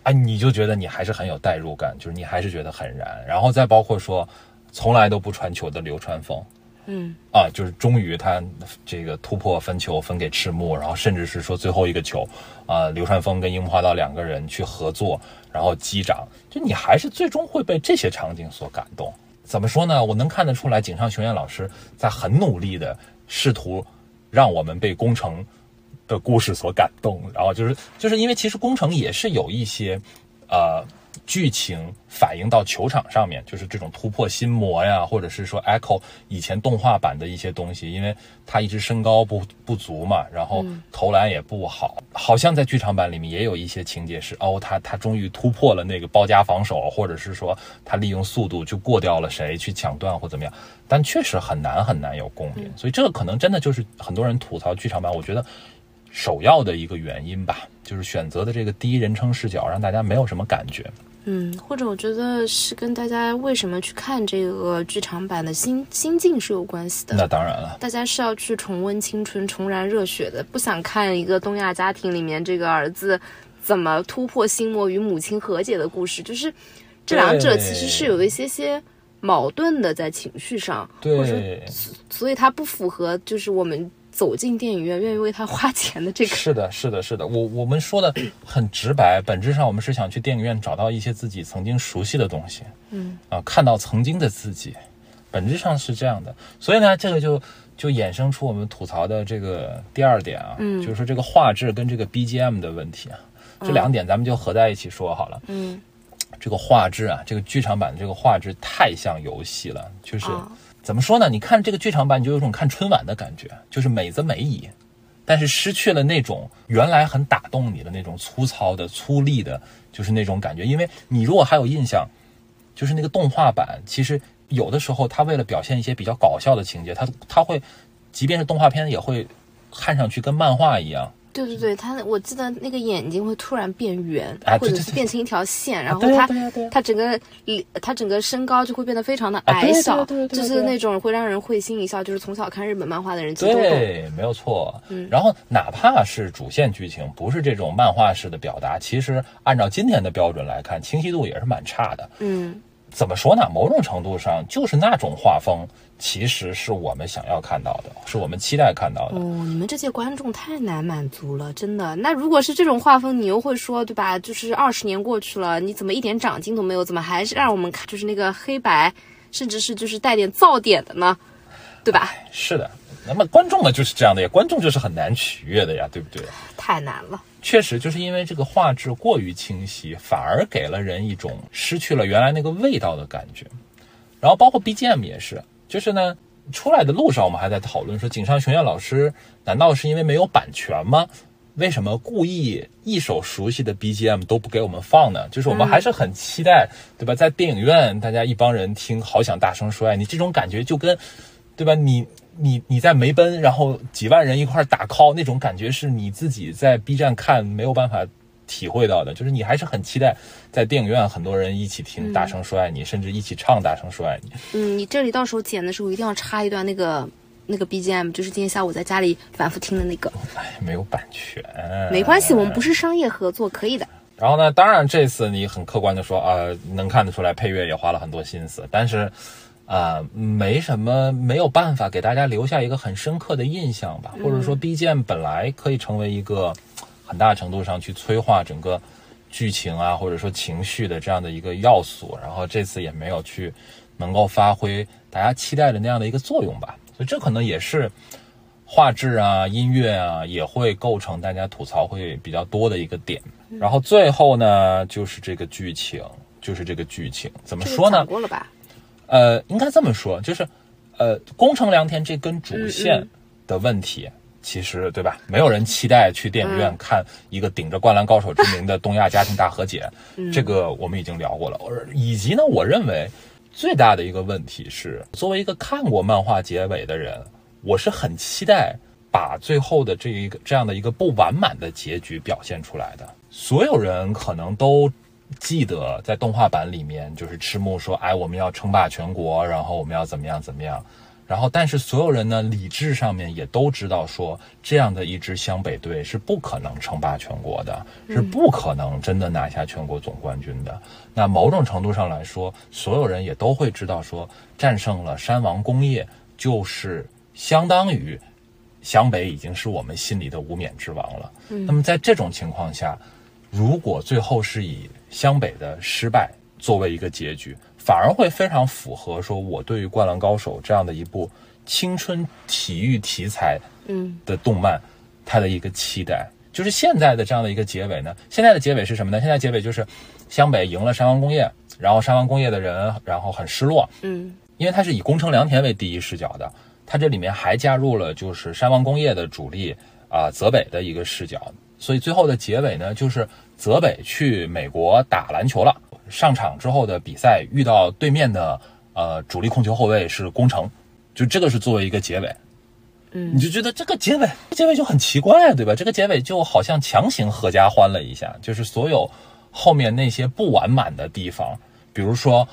哎，你就觉得你还是很有代入感，就是你还是觉得很燃。然后再包括说，从来都不传球的流川枫，嗯，啊，就是终于他这个突破分球分给赤木，然后甚至是说最后一个球，啊，流川枫跟樱木花道两个人去合作，然后击掌，就你还是最终会被这些场景所感动。怎么说呢？我能看得出来，井上雄彦老师在很努力的试图让我们被工程的故事所感动。然后就是就是因为其实工程也是有一些呃剧情反映到球场上面，就是这种突破心魔呀，或者是说 echo 以前动画版的一些东西。因为他一直身高不不足嘛，然后投篮也不好，好像在剧场版里面也有一些情节是哦，他他终于突破了那个包夹防守，或者是说他利用速度就过掉了谁去抢断或怎么样，但确实很难很难有共鸣。所以这个可能真的就是很多人吐槽剧场版，我觉得首要的一个原因吧，就是选择的这个第一人称视角让大家没有什么感觉。嗯，或者我觉得是跟大家为什么去看这个剧场版的心心境是有关系的。那当然了，大家是要去重温青春、重燃热血的，不想看一个东亚家庭里面这个儿子怎么突破心魔与母亲和解的故事。就是这两者其实是有一些些矛盾的，在情绪上，或者对，所以它不符合就是我们走进电影院愿意为他花钱的这个。是的，是的，是的，我我们说的 很直白，本质上我们是想去电影院找到一些自己曾经熟悉的东西，嗯啊，看到曾经的自己，本质上是这样的。所以呢，这个就就衍生出我们吐槽的这个第二点啊，嗯就是说这个画质跟这个 BGM 的问题啊，这两点咱们就合在一起说好了。嗯这个画质啊，这个剧场版的这个画质太像游戏了，就是。啊怎么说呢？你看这个剧场版，你就有种看春晚的感觉，就是美则美矣，但是失去了那种原来很打动你的那种粗糙的、粗粝的，就是那种感觉。因为你如果还有印象，就是那个动画版，其实有的时候它为了表现一些比较搞笑的情节，它它会，即便是动画片，也会看上去跟漫画一样。对对对，他我记得那个眼睛会突然变圆，或者是变成一条线，然后他他整个他整个身高就会变得非常的矮小，就是那种会让人会心一笑，就是从小看日本漫画的人其实都懂。对，没有错。嗯然后哪怕是主线剧情不是这种漫画式的表达，其实按照今天的标准来看，清晰度也是蛮差的。嗯怎么说呢？某种程度上，就是那种画风，其实是我们想要看到的，是我们期待看到的。哦，你们这些观众太难满足了，真的。那如果是这种画风，你又会说，对吧？就是二十年过去了，你怎么一点长进都没有？怎么还是让我们看就是那个黑白，甚至是就是带点噪点的呢？对吧？是的，那么观众嘛就是这样的呀，观众就是很难取悦的呀，对不对？太难了。确实，就是因为这个画质过于清晰，反而给了人一种失去了原来那个味道的感觉。然后包括 BGM 也是，就是呢，出来的路上我们还在讨论说，井上雄彦老师难道是因为没有版权吗？为什么故意一首熟悉的 BGM 都不给我们放呢？就是我们还是很期待，对吧？在电影院，大家一帮人听，好想大声说爱你，这种感觉就跟，对吧？你你你在梅奔，然后几万人一块儿打 call，那种感觉是你自己在 B 站看没有办法体会到的。就是你还是很期待在电影院很多人一起听大声说爱你，甚至一起唱大声说爱你。嗯，你这里到时候剪的时候一定要插一段那个那个 BGM，就是今天下午在家里反复听的那个。哎，没有版权，没关系，我们不是商业合作，可以的。然后呢，当然这次你很客观的说啊、能看得出来配乐也花了很多心思，但是啊、没什么没有办法给大家留下一个很深刻的印象吧，或者说 BGM 本来可以成为一个很大程度上去催化整个剧情啊，或者说情绪的这样的一个要素，然后这次也没有去能够发挥大家期待的那样的一个作用吧，所以这可能也是。画质啊、音乐啊，也会构成大家吐槽会比较多的一个点。然后最后呢，就是这个剧情，就是这个剧情怎么说呢讲？过了吧？呃，应该这么说，就是呃，宫城良田这根主线嗯的问题，其实对吧？没有人期待去电影院看一个顶着《灌篮高手》之名的东亚家庭大和解，这个我们已经聊过了。而以及呢，我认为最大的一个问题是，作为一个看过漫画结尾的人，我是很期待。把最后的这一个这样的一个不完满的结局表现出来的。所有人可能都记得在动画版里面，就是赤木说：“哎，我们要称霸全国，然后我们要怎么样怎么样。”然后，但是所有人呢，理智上面也都知道，说这样的一支湘北队是不可能称霸全国的，是不可能真的拿下全国总冠军的。那某种程度上来说，所有人也都会知道，说战胜了山王工业，就是相当于湘北已经是我们心里的无冕之王了。那么在这种情况下，如果最后是以湘北的失败作为一个结局。反而会非常符合说我对于《灌篮高手》这样的一部青春体育题材嗯的动漫，它的一个期待。就是现在的这样的一个结尾呢，现在的结尾是什么呢？现在结尾就是湘北赢了山王工业，然后山王工业的人然后很失落，嗯因为它是以宫城良田为第一视角的，它这里面还加入了就是山王工业的主力啊泽北的一个视角，所以最后的结尾呢，就是泽北去美国打篮球了。上场之后的比赛遇到对面的呃主力控球后卫是宫城，就这个是作为一个结尾，嗯你就觉得这个结尾结尾就很奇怪，对吧？这个结尾就好像强行合家欢了一下，就是所有后面那些不完满的地方，比如说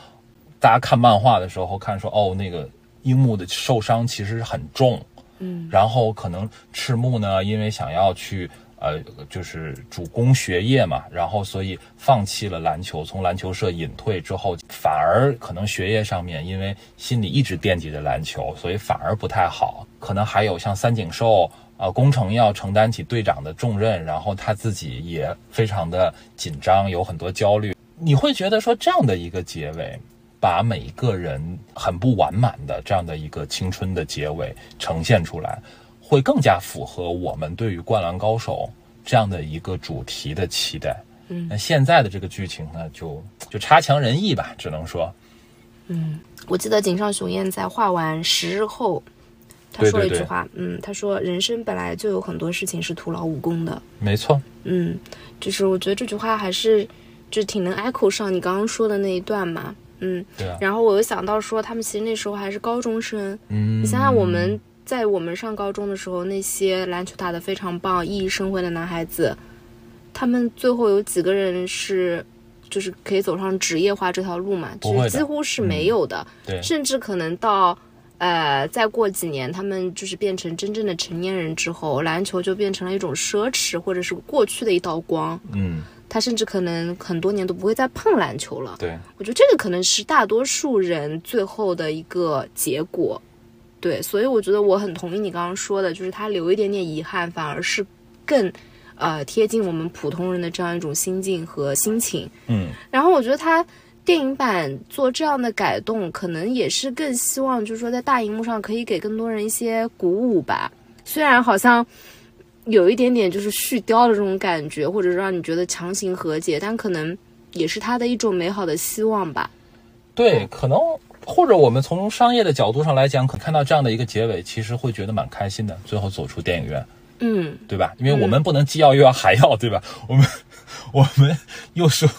大家看漫画的时候看说哦那个樱木的受伤其实很重，嗯然后可能赤木呢因为想要去。呃，就是主攻学业嘛，然后所以放弃了篮球，从篮球社隐退之后，反而可能学业上面，因为心里一直惦记着篮球，所以反而不太好。可能还有像三井寿，呃，工程要承担起队长的重任，然后他自己也非常的紧张，有很多焦虑。你会觉得说这样的一个结尾，把每一个人很不完满的这样的一个青春的结尾呈现出来。会更加符合我们对于《灌篮高手》这样的一个主题的期待。嗯，那现在的这个剧情呢，就就差强人意吧，只能说。嗯，我记得井上雄彦在画完十日后，他说了一句话，嗯，他说人生本来就有很多事情是徒劳无功的。没错，嗯，就是我觉得这句话还是就挺能 echo 上你刚刚说的那一段嘛。嗯，对啊，然后我又想到说，他们其实那时候还是高中生，嗯，你想想我们。在我们上高中的时候，那些篮球打得非常棒、熠熠生辉的男孩子，他们最后有几个人是，就是可以走上职业化这条路嘛？几乎是没有的。对，甚至可能到，呃，再过几年，他们就是变成真正的成年人之后，篮球就变成了一种奢侈，或者是过去的一道光。嗯，他甚至可能很多年都不会再碰篮球了。对，我觉得这个可能是大多数人最后的一个结果。对，所以我觉得我很同意你刚刚说的，就是他留一点点遗憾，反而是更，呃，贴近我们普通人的这样一种心境和心情。嗯，然后我觉得他电影版做这样的改动，可能也是更希望，就是说在大荧幕上可以给更多人一些鼓舞吧。虽然好像有一点点就是续貂的这种感觉，或者让你觉得强行和解，但可能也是他的一种美好的希望吧。对，可能。或者我们从商业的角度上来讲，可看到这样的一个结尾，其实会觉得蛮开心的。最后走出电影院，嗯，对吧？因为我们不能既要又要还要，对吧？我 们我们又说，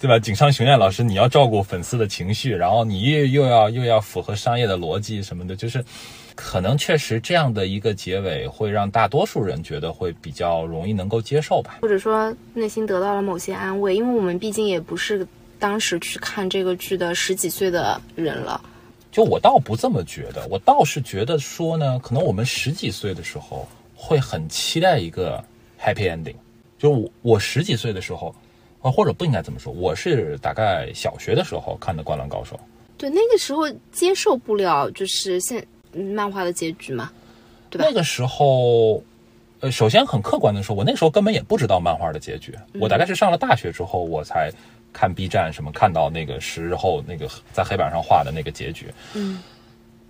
对吧？井上雄彦老师，你要照顾粉丝的情绪，然后你又又要又要符合商业的逻辑什么的，就是可能确实这样的一个结尾会让大多数人觉得会比较容易能够接受吧，或者说内心得到了某些安慰，因为我们毕竟也不是。当时去看这个剧的十几岁的人了，就我倒不这么觉得，我倒是觉得说呢，可能我们十几岁的时候会很期待一个 happy ending。就我我十几岁的时候，啊或者不应该这么说，我是大概小学的时候看的《灌篮高手》。对，那个时候接受不了就是现漫画的结局嘛，对吧？那个时候，呃，首先很客观的说，我那时候根本也不知道漫画的结局，我大概是上了大学之后我才。看 B 站什么看到那个十日后那个在黑板上画的那个结局，嗯，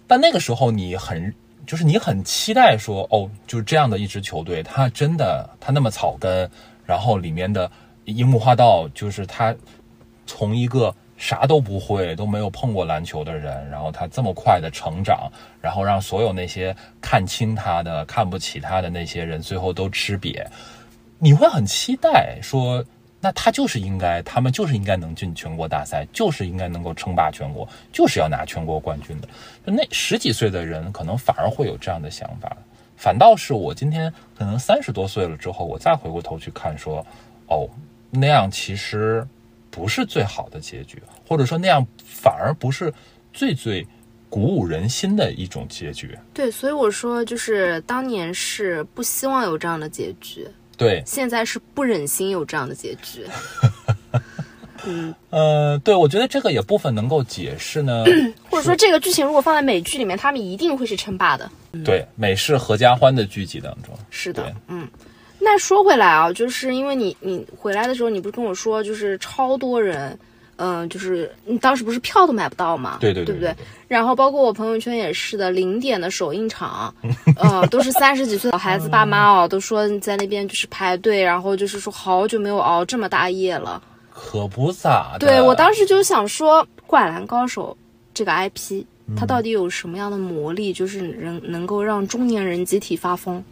但那个时候你很就是你很期待说哦，就是这样的一支球队，他真的他那么草根，然后里面的樱木花道就是他从一个啥都不会都没有碰过篮球的人，然后他这么快的成长，然后让所有那些看轻他的看不起他的那些人最后都吃瘪，你会很期待说。那他就是应该，他们就是应该能进全国大赛，就是应该能够称霸全国，就是要拿全国冠军的。就那十几岁的人，可能反而会有这样的想法。反倒是我今天可能三十多岁了之后，我再回过头去看，说，哦，那样其实不是最好的结局，或者说那样反而不是最最鼓舞人心的一种结局。对，所以我说，就是当年是不希望有这样的结局，对，现在是不忍心有这样的结局。嗯，呃，对，我觉得这个也部分能够解释呢，或者说这个剧情如果放在美剧里面，他们一定会是称霸的。对，美式合家欢的剧集当中，是的，嗯。那说回来啊，就是因为你你回来的时候，你不是跟我说，就是超多人，嗯、就是你当时不是票都买不到嘛，对对对对不对？然后包括我朋友圈也是的，零点的首映场，嗯、都是三十几岁的孩子爸妈哦，都说在那边就是排队，然后就是说好久没有熬这么大夜了。可不咋的。对我当时就想说，《灌篮高手》这个 IP，它到底有什么样的魔力，就是能能够让中年人集体发疯？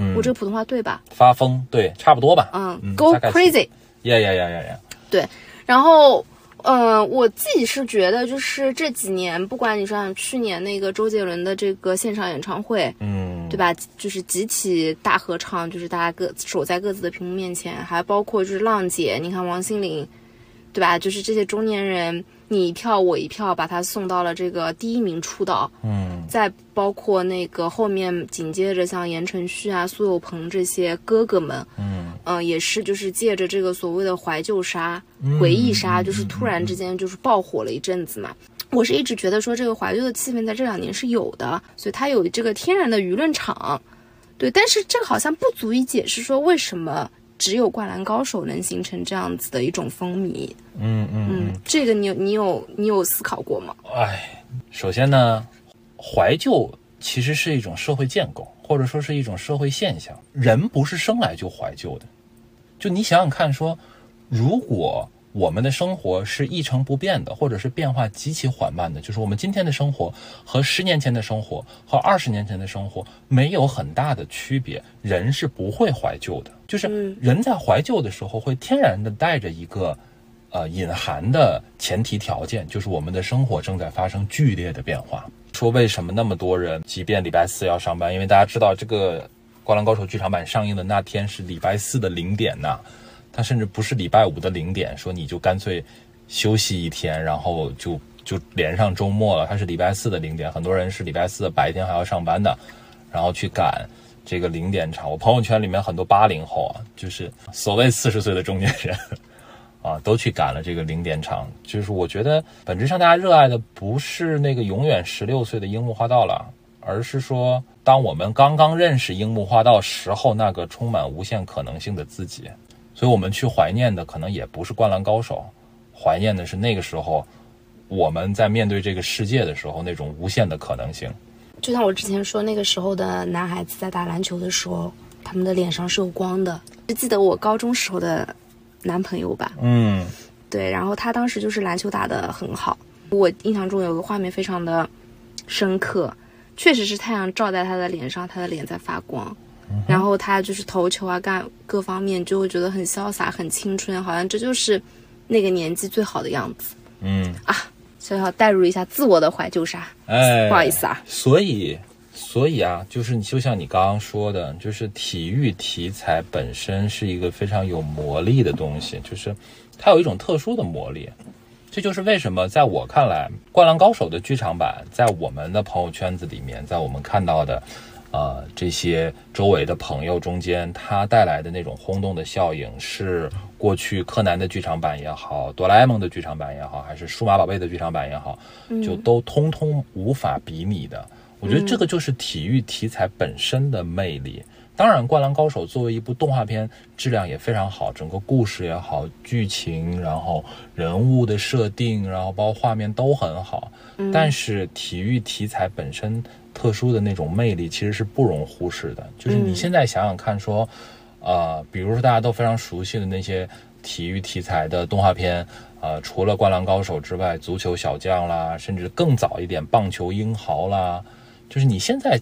嗯我这个普通话对吧？发疯，对，差不多吧。嗯嗯 g o 大概是 crazy。呀呀呀呀呀！然后，呃，我自己是觉得，就是这几年，不管你像去年那个周杰伦的这个现场演唱会，嗯，对吧？就是集体大合唱，就是大家各守在各自的屏幕面前，还包括就是浪姐，你看王心凌，对吧？就是这些中年人，你一票我一票，把他送到了这个第一名出道。嗯再包括那个后面紧接着像言承旭啊、苏有朋这些哥哥们，嗯嗯、也是就是借着这个所谓的怀旧杀、嗯回忆杀，就是突然之间就是爆火了一阵子嘛。我是一直觉得说这个怀旧的气氛在这两年是有的，所以它有这个天然的舆论场，对。但是这个好像不足以解释说为什么只有《灌篮高手》能形成这样子的一种风靡。嗯嗯嗯，这个你有你有你有思考过吗？哎，首先呢，怀旧其实是一种社会建构，或者说是一种社会现象。人不是生来就怀旧的。就你想想看说，如果我们的生活是一成不变的，或者是变化极其缓慢的，就是我们今天的生活和十年前的生活和二十年前的生活没有很大的区别，人是不会怀旧的。就是人在怀旧的时候，会天然的带着一个呃隐含的前提条件，就是我们的生活正在发生剧烈的变化。说为什么那么多人，即便礼拜四要上班，因为大家知道这个《灌篮高手》剧场版上映的那天是礼拜四的零点呐、它甚至不是礼拜五的零点，说你就干脆休息一天，然后就就连上周末了。它是礼拜四的零点，很多人是礼拜四的白天还要上班的，然后去赶这个零点场。我朋友圈里面很多八零后啊，就是所谓四十岁的中年人。啊，都去赶了这个零点场，就是我觉得本质上大家热爱的不是那个永远十六岁的樱木花道了，而是说当我们刚刚认识樱木花道时候那个充满无限可能性的自己，所以我们去怀念的可能也不是灌篮高手，怀念的是那个时候我们在面对这个世界的时候那种无限的可能性。就像我之前说，那个时候的男孩子在打篮球的时候，他们的脸上是有光的。就记得我高中时候的男朋友吧，嗯对，然后他当时就是篮球打得很好，我印象中有个画面非常的深刻，确实是太阳照在他的脸上，他的脸在发光，然后他就是投球啊，干各方面就会觉得很潇洒、很青春，好像这就是那个年纪最好的样子。嗯，啊，小小带入一下自我的怀旧杀，哎，不好意思啊。所以，所以啊，就是你就像你刚刚说的，就是体育题材本身是一个非常有魔力的东西，就是它有一种特殊的魔力。这就是为什么在我看来，《灌篮高手》的剧场版在我们的朋友圈子里面，在我们看到的，呃，这些周围的朋友中间，它带来的那种轰动的效应，是过去柯南的剧场版也好，哆啦 A 梦的剧场版也好，还是数码宝贝的剧场版也好，就都通通无法比拟的。我觉得这个就是体育题材本身的魅力。当然，《灌篮高手》作为一部动画片，质量也非常好，整个故事也好，剧情，然后人物的设定，然后包括画面都很好。但是体育题材本身特殊的那种魅力，其实是不容忽视的。就是你现在想想看，说，呃，比如说大家都非常熟悉的那些体育题材的动画片，呃，除了《灌篮高手》之外，《足球小将》啦，甚至更早一点，《棒球英豪》啦，就是你现在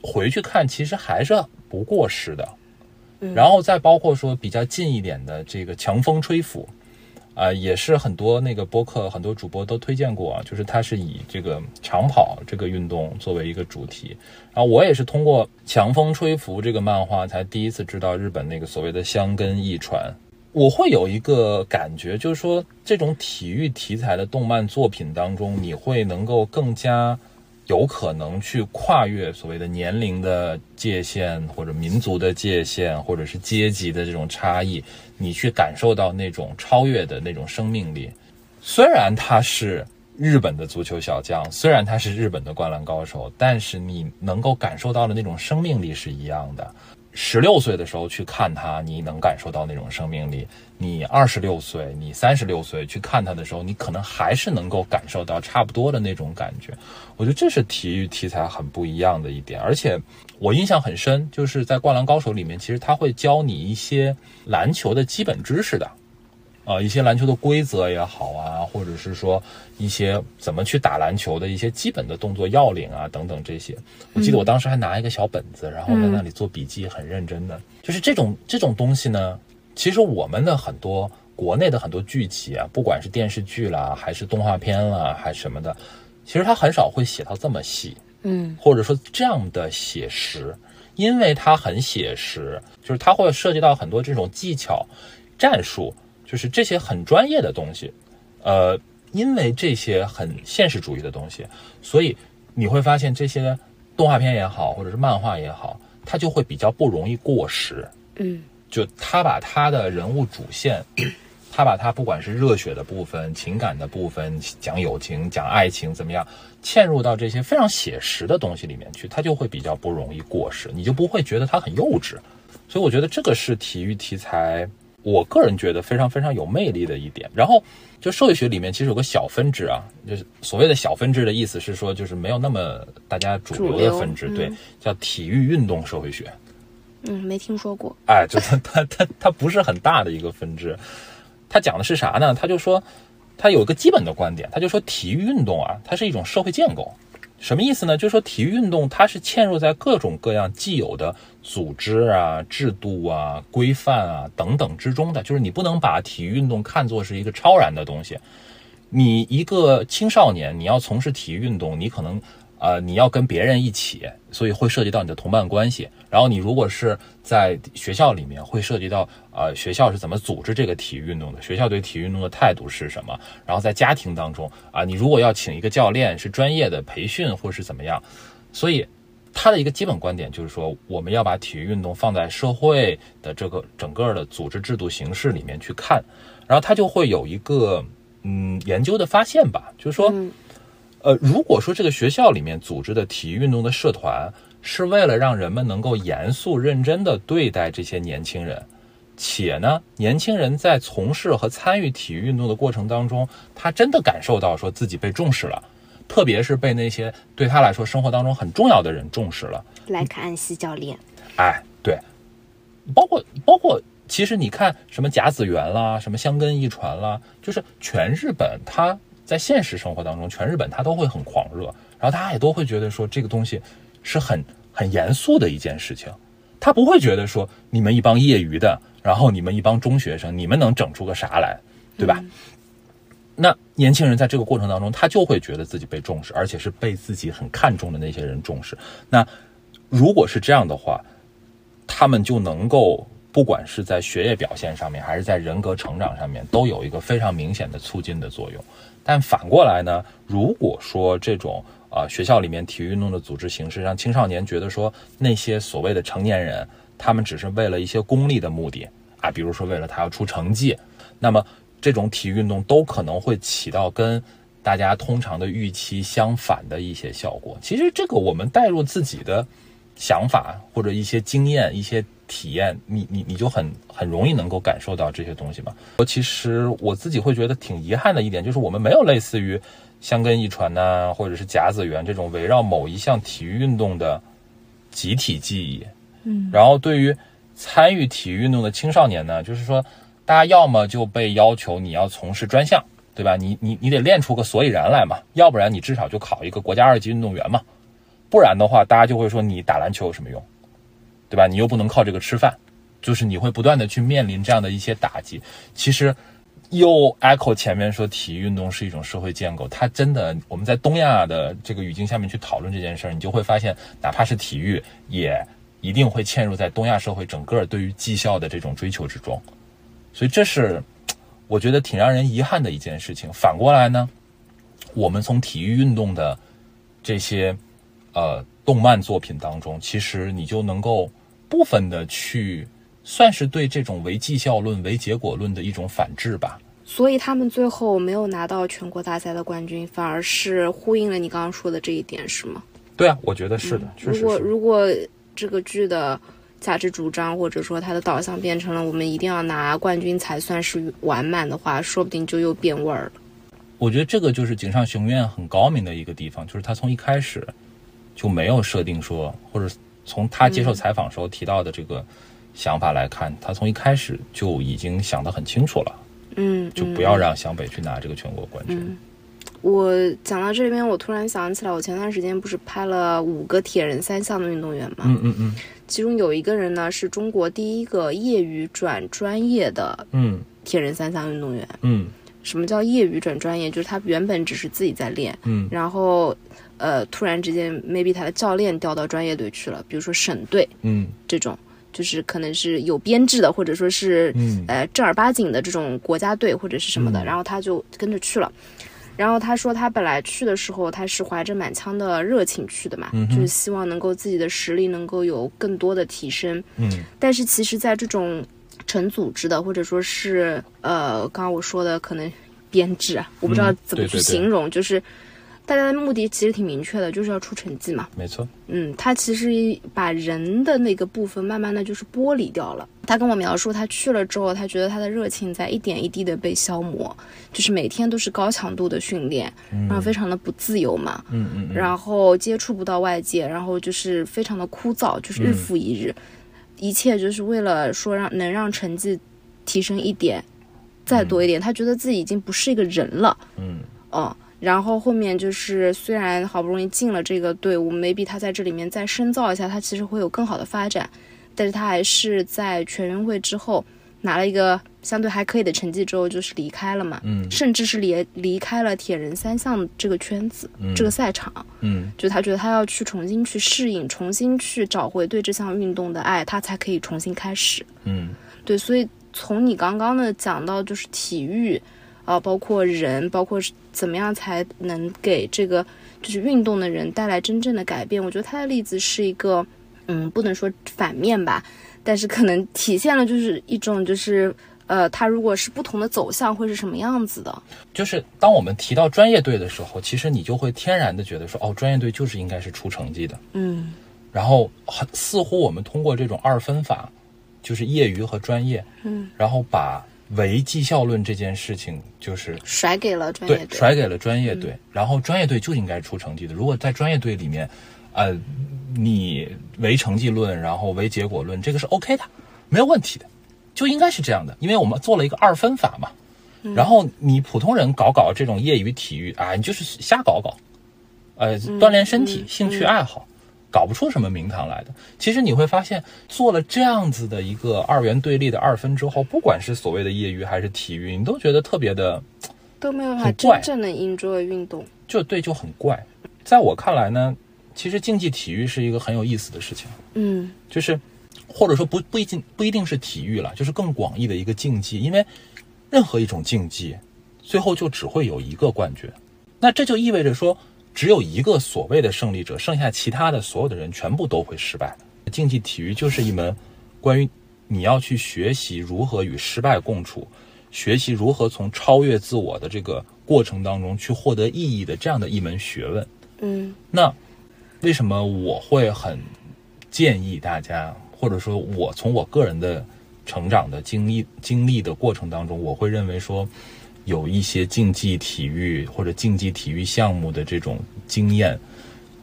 回去看，其实还是不过时的。然后再包括说比较近一点的这个《强风吹拂》，啊，也是很多那个播客很多主播都推荐过啊，就是它是以这个长跑这个运动作为一个主题。然后我也是通过《强风吹拂》这个漫画才第一次知道日本那个所谓的香根一传。我会有一个感觉，就是说这种体育题材的动漫作品当中，你会能够更加有可能去跨越所谓的年龄的界限，或者民族的界限，或者是阶级的这种差异，你去感受到那种超越的那种生命力。虽然他是日本的足球小将，虽然他是日本的灌篮高手，但是你能够感受到的那种生命力是一样的。十六岁的时候去看他，你能感受到那种生命力；你二十六岁、你三十六岁去看他的时候，你可能还是能够感受到差不多的那种感觉。我觉得这是体育题材很不一样的一点。而且我印象很深，就是在《灌篮高手》里面，其实他会教你一些篮球的基本知识的。啊，一些篮球的规则也好啊，或者是说一些怎么去打篮球的一些基本的动作要领啊，等等这些，我记得我当时还拿一个小本子，然后在那里做笔记，很认真的。就是这种这种东西呢，其实我们的很多国内的很多剧集啊，不管是电视剧啦，还是动画片啦，还是什么的，其实它很少会写到这么细，嗯，或者说这样的写实，因为它很写实，就是它会涉及到很多这种技巧、战术。就是这些很专业的东西，呃，因为这些很现实主义的东西，所以你会发现这些动画片也好，或者是漫画也好，它就会比较不容易过时。嗯，就他把他的人物主线，他把他不管是热血的部分、情感的部分、讲友情、讲爱情怎么样，嵌入到这些非常写实的东西里面去，它就会比较不容易过时，你就不会觉得它很幼稚。所以我觉得这个是体育题材。我个人觉得非常非常有魅力的一点，然后就社会学里面其实有个小分支啊，就是所谓的小分支的意思是说，就是没有那么大家主流的分支，对，叫体育运动社会学。嗯，没听说过。哎，就是它它它不是很大的一个分支，它讲的是啥呢？他就说，他有一个基本的观点，他就说体育运动啊，它是一种社会建构。什么意思呢？就是说，体育运动它是嵌入在各种各样既有的组织啊、制度啊、规范啊等等之中的。就是你不能把体育运动看作是一个超然的东西。你一个青少年，你要从事体育运动，你可能。呃，你要跟别人一起，所以会涉及到你的同伴关系。然后你如果是在学校里面，会涉及到呃学校是怎么组织这个体育运动的，学校对体育运动的态度是什么。然后在家庭当中啊，你如果要请一个教练，是专业的培训或是怎么样。所以他的一个基本观点就是说，我们要把体育运动放在社会的这个整个的组织制度形式里面去看。然后他就会有一个嗯研究的发现吧，就是说。呃，如果说这个学校里面组织的体育运动的社团是为了让人们能够严肃认真的对待这些年轻人，且呢，年轻人在从事和参与体育运动的过程当中，他真的感受到说自己被重视了，特别是被那些对他来说生活当中很重要的人重视了。莱克安西教练，哎，对，包括包括，其实你看什么甲子园啦，什么香根一传啦，就是全日本他。在现实生活当中，全日本他都会很狂热，然后大家也都会觉得说这个东西是很很严肃的一件事情，他不会觉得说你们一帮业余的，然后你们一帮中学生，你们能整出个啥来，对吧？那年轻人在这个过程当中，他就会觉得自己被重视，而且是被自己很看重的那些人重视。那如果是这样的话，他们就能够。不管是在学业表现上面，还是在人格成长上面，都有一个非常明显的促进的作用。但反过来呢，如果说这种啊学校里面体育运动的组织形式，让青少年觉得说那些所谓的成年人，他们只是为了一些功利的目的啊，比如说为了他要出成绩，那么这种体育运动都可能会起到跟大家通常的预期相反的一些效果。其实这个我们带入自己的想法或者一些经验一些。体验你你你就很很容易能够感受到这些东西嘛。我其实我自己会觉得挺遗憾的一点，就是我们没有类似于香根一传呐，或者是甲子园这种围绕某一项体育运动的集体记忆。嗯，然后对于参与体育运动的青少年呢，就是说大家要么就被要求你要从事专项，对吧？你你你得练出个所以然来嘛，要不然你至少就考一个国家二级运动员嘛，不然的话大家就会说你打篮球有什么用？对吧？你又不能靠这个吃饭，就是你会不断的去面临这样的一些打击。其实，又 echo 前面说体育运动是一种社会建构，它真的我们在东亚的这个语境下面去讨论这件事儿，你就会发现，哪怕是体育，也一定会嵌入在东亚社会整个对于绩效的这种追求之中。所以这是我觉得挺让人遗憾的一件事情。反过来呢，我们从体育运动的这些呃动漫作品当中，其实你就能够部分的去算是对这种唯绩效论、唯结果论的一种反制吧。所以他们最后没有拿到全国大赛的冠军，反而是呼应了你刚刚说的这一点，是吗？对啊，我觉得是的，确实如果是。如果这个剧的价值主张或者说它的导向变成了我们一定要拿冠军才算是完满的话，说不定就又变味儿了。我觉得这个就是井上雄彦很高明的一个地方，就是他从一开始就没有设定说，或者从他接受采访时候提到的这个想法来看，他从一开始就已经想得很清楚了，嗯，就不要让湘北去拿这个全国冠军。嗯我讲到这边，我突然想起来，我前段时间不是拍了五个铁人三项的运动员嘛？嗯嗯嗯其中有一个人呢是中国第一个业余转专业的嗯铁人三项运动员。嗯什么叫业余转专业？就是他原本只是自己在练，嗯然后呃突然之间 maybe 他的教练调到专业队去了，比如说省队嗯。这种，就是可能是有编制的，或者说是嗯。呃正儿八经的这种国家队或者是什么的，嗯。然后他就跟着去了。然后他说，他本来去的时候，他是怀着满腔的热情去的嘛，嗯就是希望能够自己的实力能够有更多的提升。嗯。但是其实，在这种成组织的，或者说是呃，刚刚我说的可能编制啊，我不知道嗯怎么去对对对。形容，就是大家的目的其实挺明确的，就是要出成绩嘛。没错。嗯，他其实把人的那个部分慢慢的就是剥离掉了。他跟我描述，他去了之后，他觉得他的热情在一点一滴的被消磨，就是每天都是高强度的训练，然后非常的不自由嘛，嗯嗯嗯然后接触不到外界，然后就是非常的枯燥，就是日复一日，一切就是为了说让能让成绩提升一点，再多一点。他觉得自己已经不是一个人了，嗯嗯。然后后面就是，虽然好不容易进了这个队伍，maybe 他在这里面再深造一下，他其实会有更好的发展。但是他还是在全运会之后拿了一个相对还可以的成绩之后，就是离开了嘛，嗯甚至是离离开了铁人三项这个圈子、嗯这个赛场。嗯就他觉得他要去重新去适应，重新去找回对这项运动的爱，他才可以重新开始。嗯对，所以从你刚刚的讲到就是体育，啊、包括人，包括是怎么样才能给这个就是运动的人带来真正的改变，我觉得他的例子是一个，嗯，不能说反面吧，但是可能体现了就是一种就是。呃，他如果是不同的走向，会是什么样子的？就是当我们提到专业队的时候，其实你就会天然的觉得说，哦，专业队就是应该是出成绩的。嗯然后很似乎我们通过这种二分法，就是业余和专业，嗯，然后把唯绩效论这件事情就是甩给了专业队。对甩给了专业队，然后专业队就应该出成绩的。如果在专业队里面，呃，你唯成绩论，然后唯结果论，这个是 OK 的，没有问题的，就应该是这样的，因为我们做了一个二分法嘛。然后你普通人搞搞这种业余体育啊，你就是瞎搞搞，呃，锻炼身体、嗯兴趣爱好，搞不出什么名堂来的。其实你会发现，做了这样子的一个二元对立的二分之后，不管是所谓的业余还是体育，你都觉得特别的。都没有办法真正的 enjoy 运动。就对，就很怪。在我看来呢，其实竞技体育是一个很有意思的事情，嗯就是或者说不不一定不一定是体育了，就是更广义的一个竞技，因为任何一种竞技最后就只会有一个冠军，那这就意味着说只有一个所谓的胜利者，剩下其他的所有的人全部都会失败。竞技体育就是一门关于你要去学习如何与失败共处，学习如何从超越自我的这个过程当中去获得意义的这样的一门学问。嗯那为什么我会很建议大家，或者说我从我个人的成长的经历经历的过程当中，我会认为说，有一些竞技体育或者竞技体育项目的这种经验，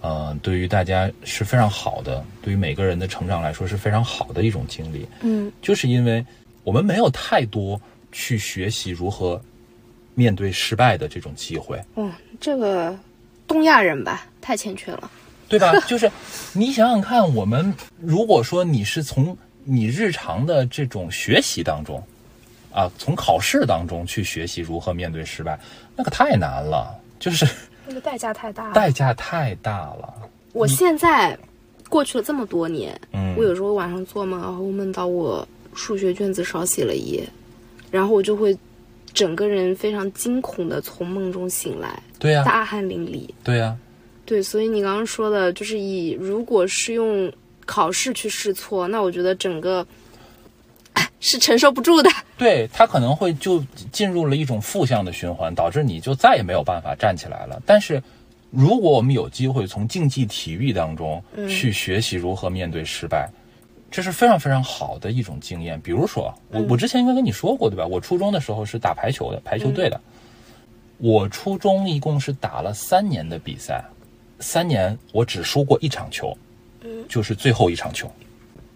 呃，对于大家是非常好的，对于每个人的成长来说是非常好的一种经历。嗯就是因为我们没有太多去学习如何面对失败的这种机会。嗯，这个东亚人吧，太欠缺了。对吧？就是你想想看，我们如果说你是从你日常的这种学习当中，啊，从考试当中去学习如何面对失败，那个太难了，就是 那个代价太大了。代价太大了。我现在过去了这么多年，嗯我有时候晚上做梦，然后梦到我数学卷子少写了一页，然后我就会整个人非常惊恐的从梦中醒来，对呀、大汗淋漓。对呀、对，所以你刚刚说的，就是以如果是用考试去试错，那我觉得整个哎是承受不住的。对他可能会就进入了一种负向的循环，导致你就再也没有办法站起来了。但是，如果我们有机会从竞技体育当中去学习如何面对失败，这是非常非常好的一种经验。比如说，我我之前应该跟你说过对吧？我初中的时候是打排球的，排球队的。我初中一共是打了三年的比赛，三年我只输过一场球，就是最后一场球。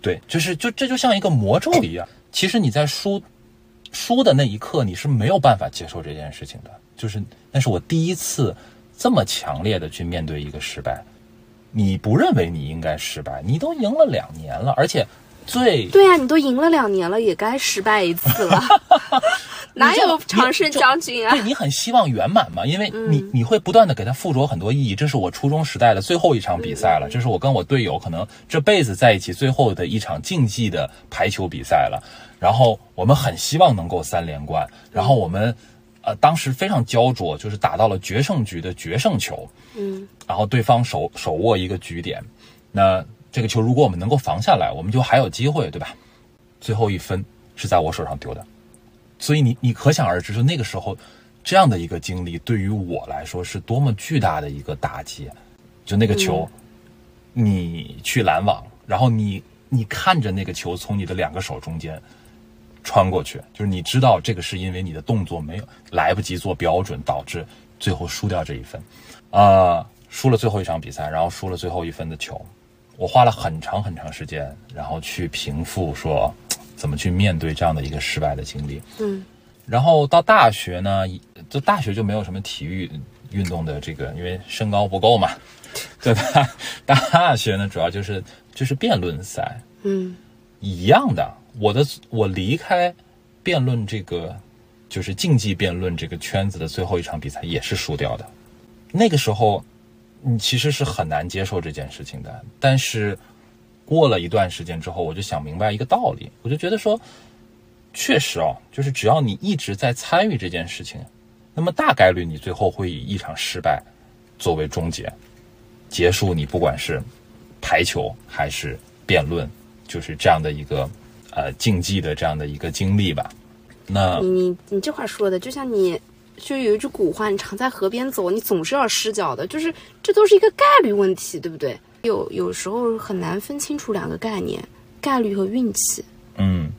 对，就是就这就像一个魔咒一样。其实你在输输的那一刻，你是没有办法接受这件事情的。就是那是我第一次这么强烈的去面对一个失败。你不认为你应该失败，你都赢了两年了，而且最对呀、你都赢了两年了，也该失败一次了。哪有常胜将军啊对？你很希望圆满嘛，因为你你会不断的给他附着很多意义。这是我初中时代的最后一场比赛了，这是我跟我队友可能这辈子在一起最后的一场竞技的排球比赛了。然后我们很希望能够三连冠，然后我们呃当时非常焦灼，就是打到了决胜局的决胜球，嗯，然后对方手手握一个局点，那这个球如果我们能够防下来，我们就还有机会，对吧？最后一分是在我手上丢的，所以你你可想而知，就那个时候这样的一个经历对于我来说是多么巨大的一个打击。就那个球，你去拦网，然后你你看着那个球从你的两个手中间穿过去，就是你知道这个是因为你的动作没有来不及做标准，导致最后输掉这一分，啊、输了最后一场比赛，然后输了最后一分的球。我花了很长很长时间，然后去平复说怎么去面对这样的一个失败的经历。嗯，然后到大学呢，就大学就没有什么体育运动的这个，因为身高不够嘛，对吧？大学呢，主要就是就是辩论赛，嗯一样的。我的我离开辩论这个就是竞技辩论这个圈子的最后一场比赛也是输掉的。那个时候，你其实是很难接受这件事情的。但是过了一段时间之后，我就想明白一个道理，我就觉得说，确实哦，就是只要你一直在参与这件事情，那么大概率你最后会以一场失败作为终结，结束你不管是排球还是辩论，就是这样的一个呃竞技的这样的一个经历吧。那你你你这话说的，就像你就有一句古话，你常在河边走，你总是要失脚的，就是这都是一个概率问题，对不对？有有时候很难分清楚两个概念，概率和运气。嗯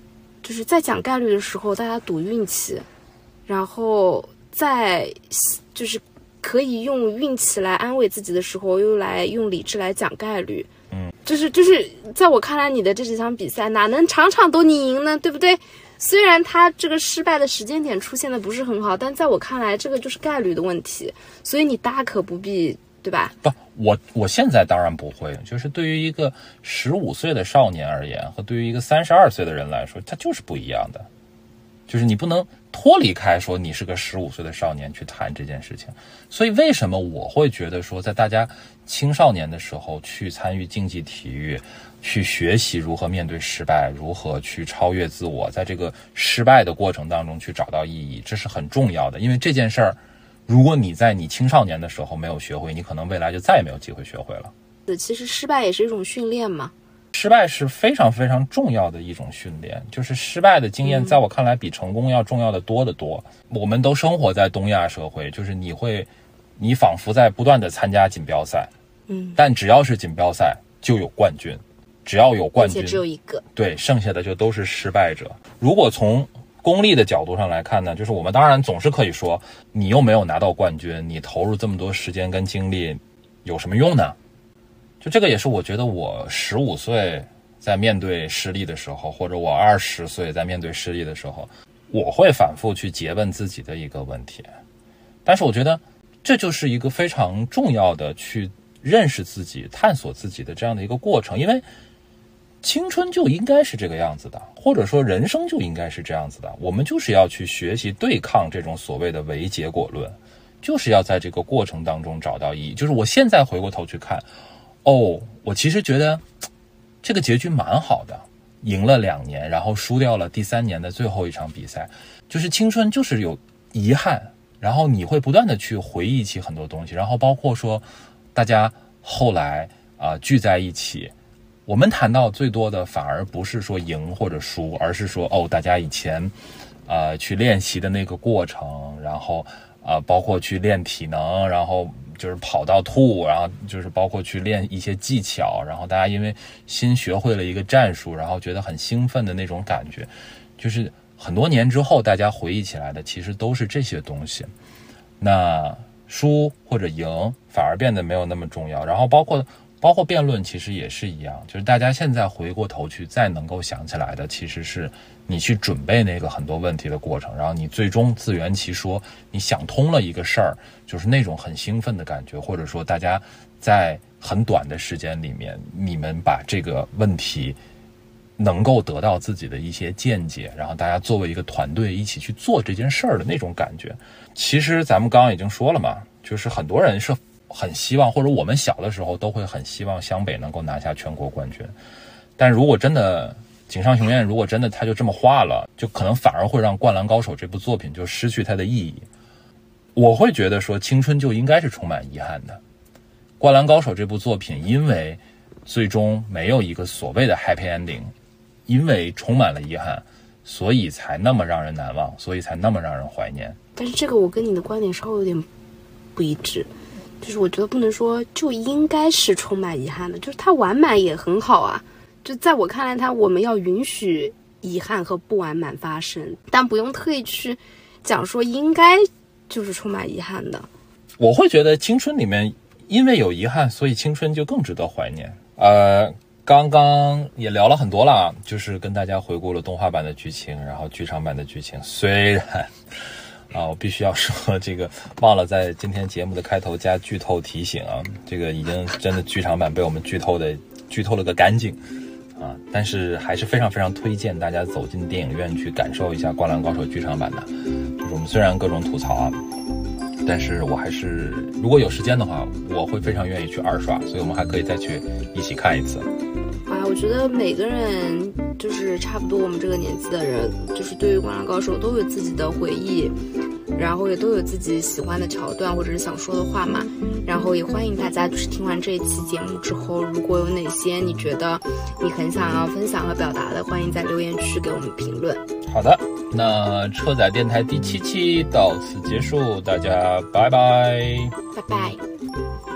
就是在讲概率的时候，大家赌运气，然后在就是可以用运气来安慰自己的时候，又来用理智来讲概率。嗯，就是就是在我看来，你的这几场比赛哪能场场都你赢呢？对不对？虽然他这个失败的时间点出现的不是很好，但在我看来，这个就是概率的问题，所以你大可不必，对吧？不，我我现在当然不会，就是对于一个十五岁的少年而言，和对于一个三十二岁的人来说，他就是不一样的。就是你不能脱离开说你是个十五岁的少年去谈这件事情。所以为什么我会觉得说，在大家青少年的时候去参与竞技体育，去学习如何面对失败，如何去超越自我，在这个失败的过程当中去找到意义，这是很重要的。因为这件事儿，如果你在你青少年的时候没有学会，你可能未来就再也没有机会学会了。其实失败也是一种训练嘛。失败是非常非常重要的一种训练，就是失败的经验，在我看来比成功要重要的多得多。我们都生活在东亚社会，就是你会，你仿佛在不断的参加锦标赛，嗯，但只要是锦标赛就有冠军，只要有冠军，只有一个。对，剩下的就都是失败者。如果从功利的角度上来看呢，就是我们当然总是可以说，你又没有拿到冠军，你投入这么多时间跟精力，有什么用呢？就这个也是我觉得我十五岁在面对失利的时候，或者我二十岁在面对失利的时候，我会反复去诘问自己的一个问题。但是我觉得这就是一个非常重要的去认识自己、探索自己的这样的一个过程，因为青春就应该是这个样子的，或者说人生就应该是这样子的。我们就是要去学习对抗这种所谓的唯结果论，就是要在这个过程当中找到意义。就是我现在回过头去看，哦，我其实觉得这个结局蛮好的，赢了两年，然后输掉了第三年的最后一场比赛，就是青春就是有遗憾，然后你会不断的去回忆起很多东西，然后包括说大家后来啊、聚在一起。我们谈到最多的反而不是说赢或者输，而是说哦，大家以前，呃，去练习的那个过程，然后啊、包括去练体能，然后就是跑到吐，然后就是包括去练一些技巧，然后大家因为新学会了一个战术，然后觉得很兴奋的那种感觉，就是很多年之后大家回忆起来的，其实都是这些东西。那输或者赢反而变得没有那么重要，然后包括。包括辩论其实也是一样，就是大家现在回过头去再能够想起来的，其实是你去准备那个很多问题的过程，然后你最终自圆其说，你想通了一个事儿，就是那种很兴奋的感觉，或者说大家在很短的时间里面，你们把这个问题能够得到自己的一些见解，然后大家作为一个团队一起去做这件事儿的那种感觉。其实咱们刚刚已经说了嘛，就是很多人是。很希望，或者我们小的时候都会很希望湘北能够拿下全国冠军，但如果真的井上雄彦如果真的他就这么画了，就可能反而会让《灌篮高手》这部作品就失去它的意义。我会觉得说，青春就应该是充满遗憾的，《灌篮高手》这部作品因为最终没有一个所谓的 happy ending，因为充满了遗憾，所以才那么让人难忘，所以才那么让人怀念。但是这个我跟你的观点稍微有点不一致。就是我觉得不能说就应该是充满遗憾的，就是它完满也很好啊。就在我看来，它我们要允许遗憾和不完满发生，但不用特意去讲说应该就是充满遗憾的。我会觉得青春里面因为有遗憾，所以青春就更值得怀念。呃，刚刚也聊了很多了，就是跟大家回顾了动画版的剧情，然后剧场版的剧情，虽然。啊，我必须要说，这个忘了在今天节目的开头加剧透提醒啊，这个已经真的剧场版被我们剧透的剧透了个干净啊，但是还是非常非常推荐大家走进电影院去感受一下《灌篮高手》剧场版的。就是我们虽然各种吐槽啊，但是我还是如果有时间的话，我会非常愿意去二刷，所以我们还可以再去一起看一次。啊，我觉得每个人就是差不多我们这个年纪的人，就是对于《灌篮高手》都有自己的回忆，然后也都有自己喜欢的桥段或者是想说的话嘛。然后也欢迎大家就是听完这一期节目之后，如果有哪些你觉得你很想要分享和表达的，欢迎在留言区给我们评论。好的，那车载电台第七期到此结束，大家拜拜，拜拜。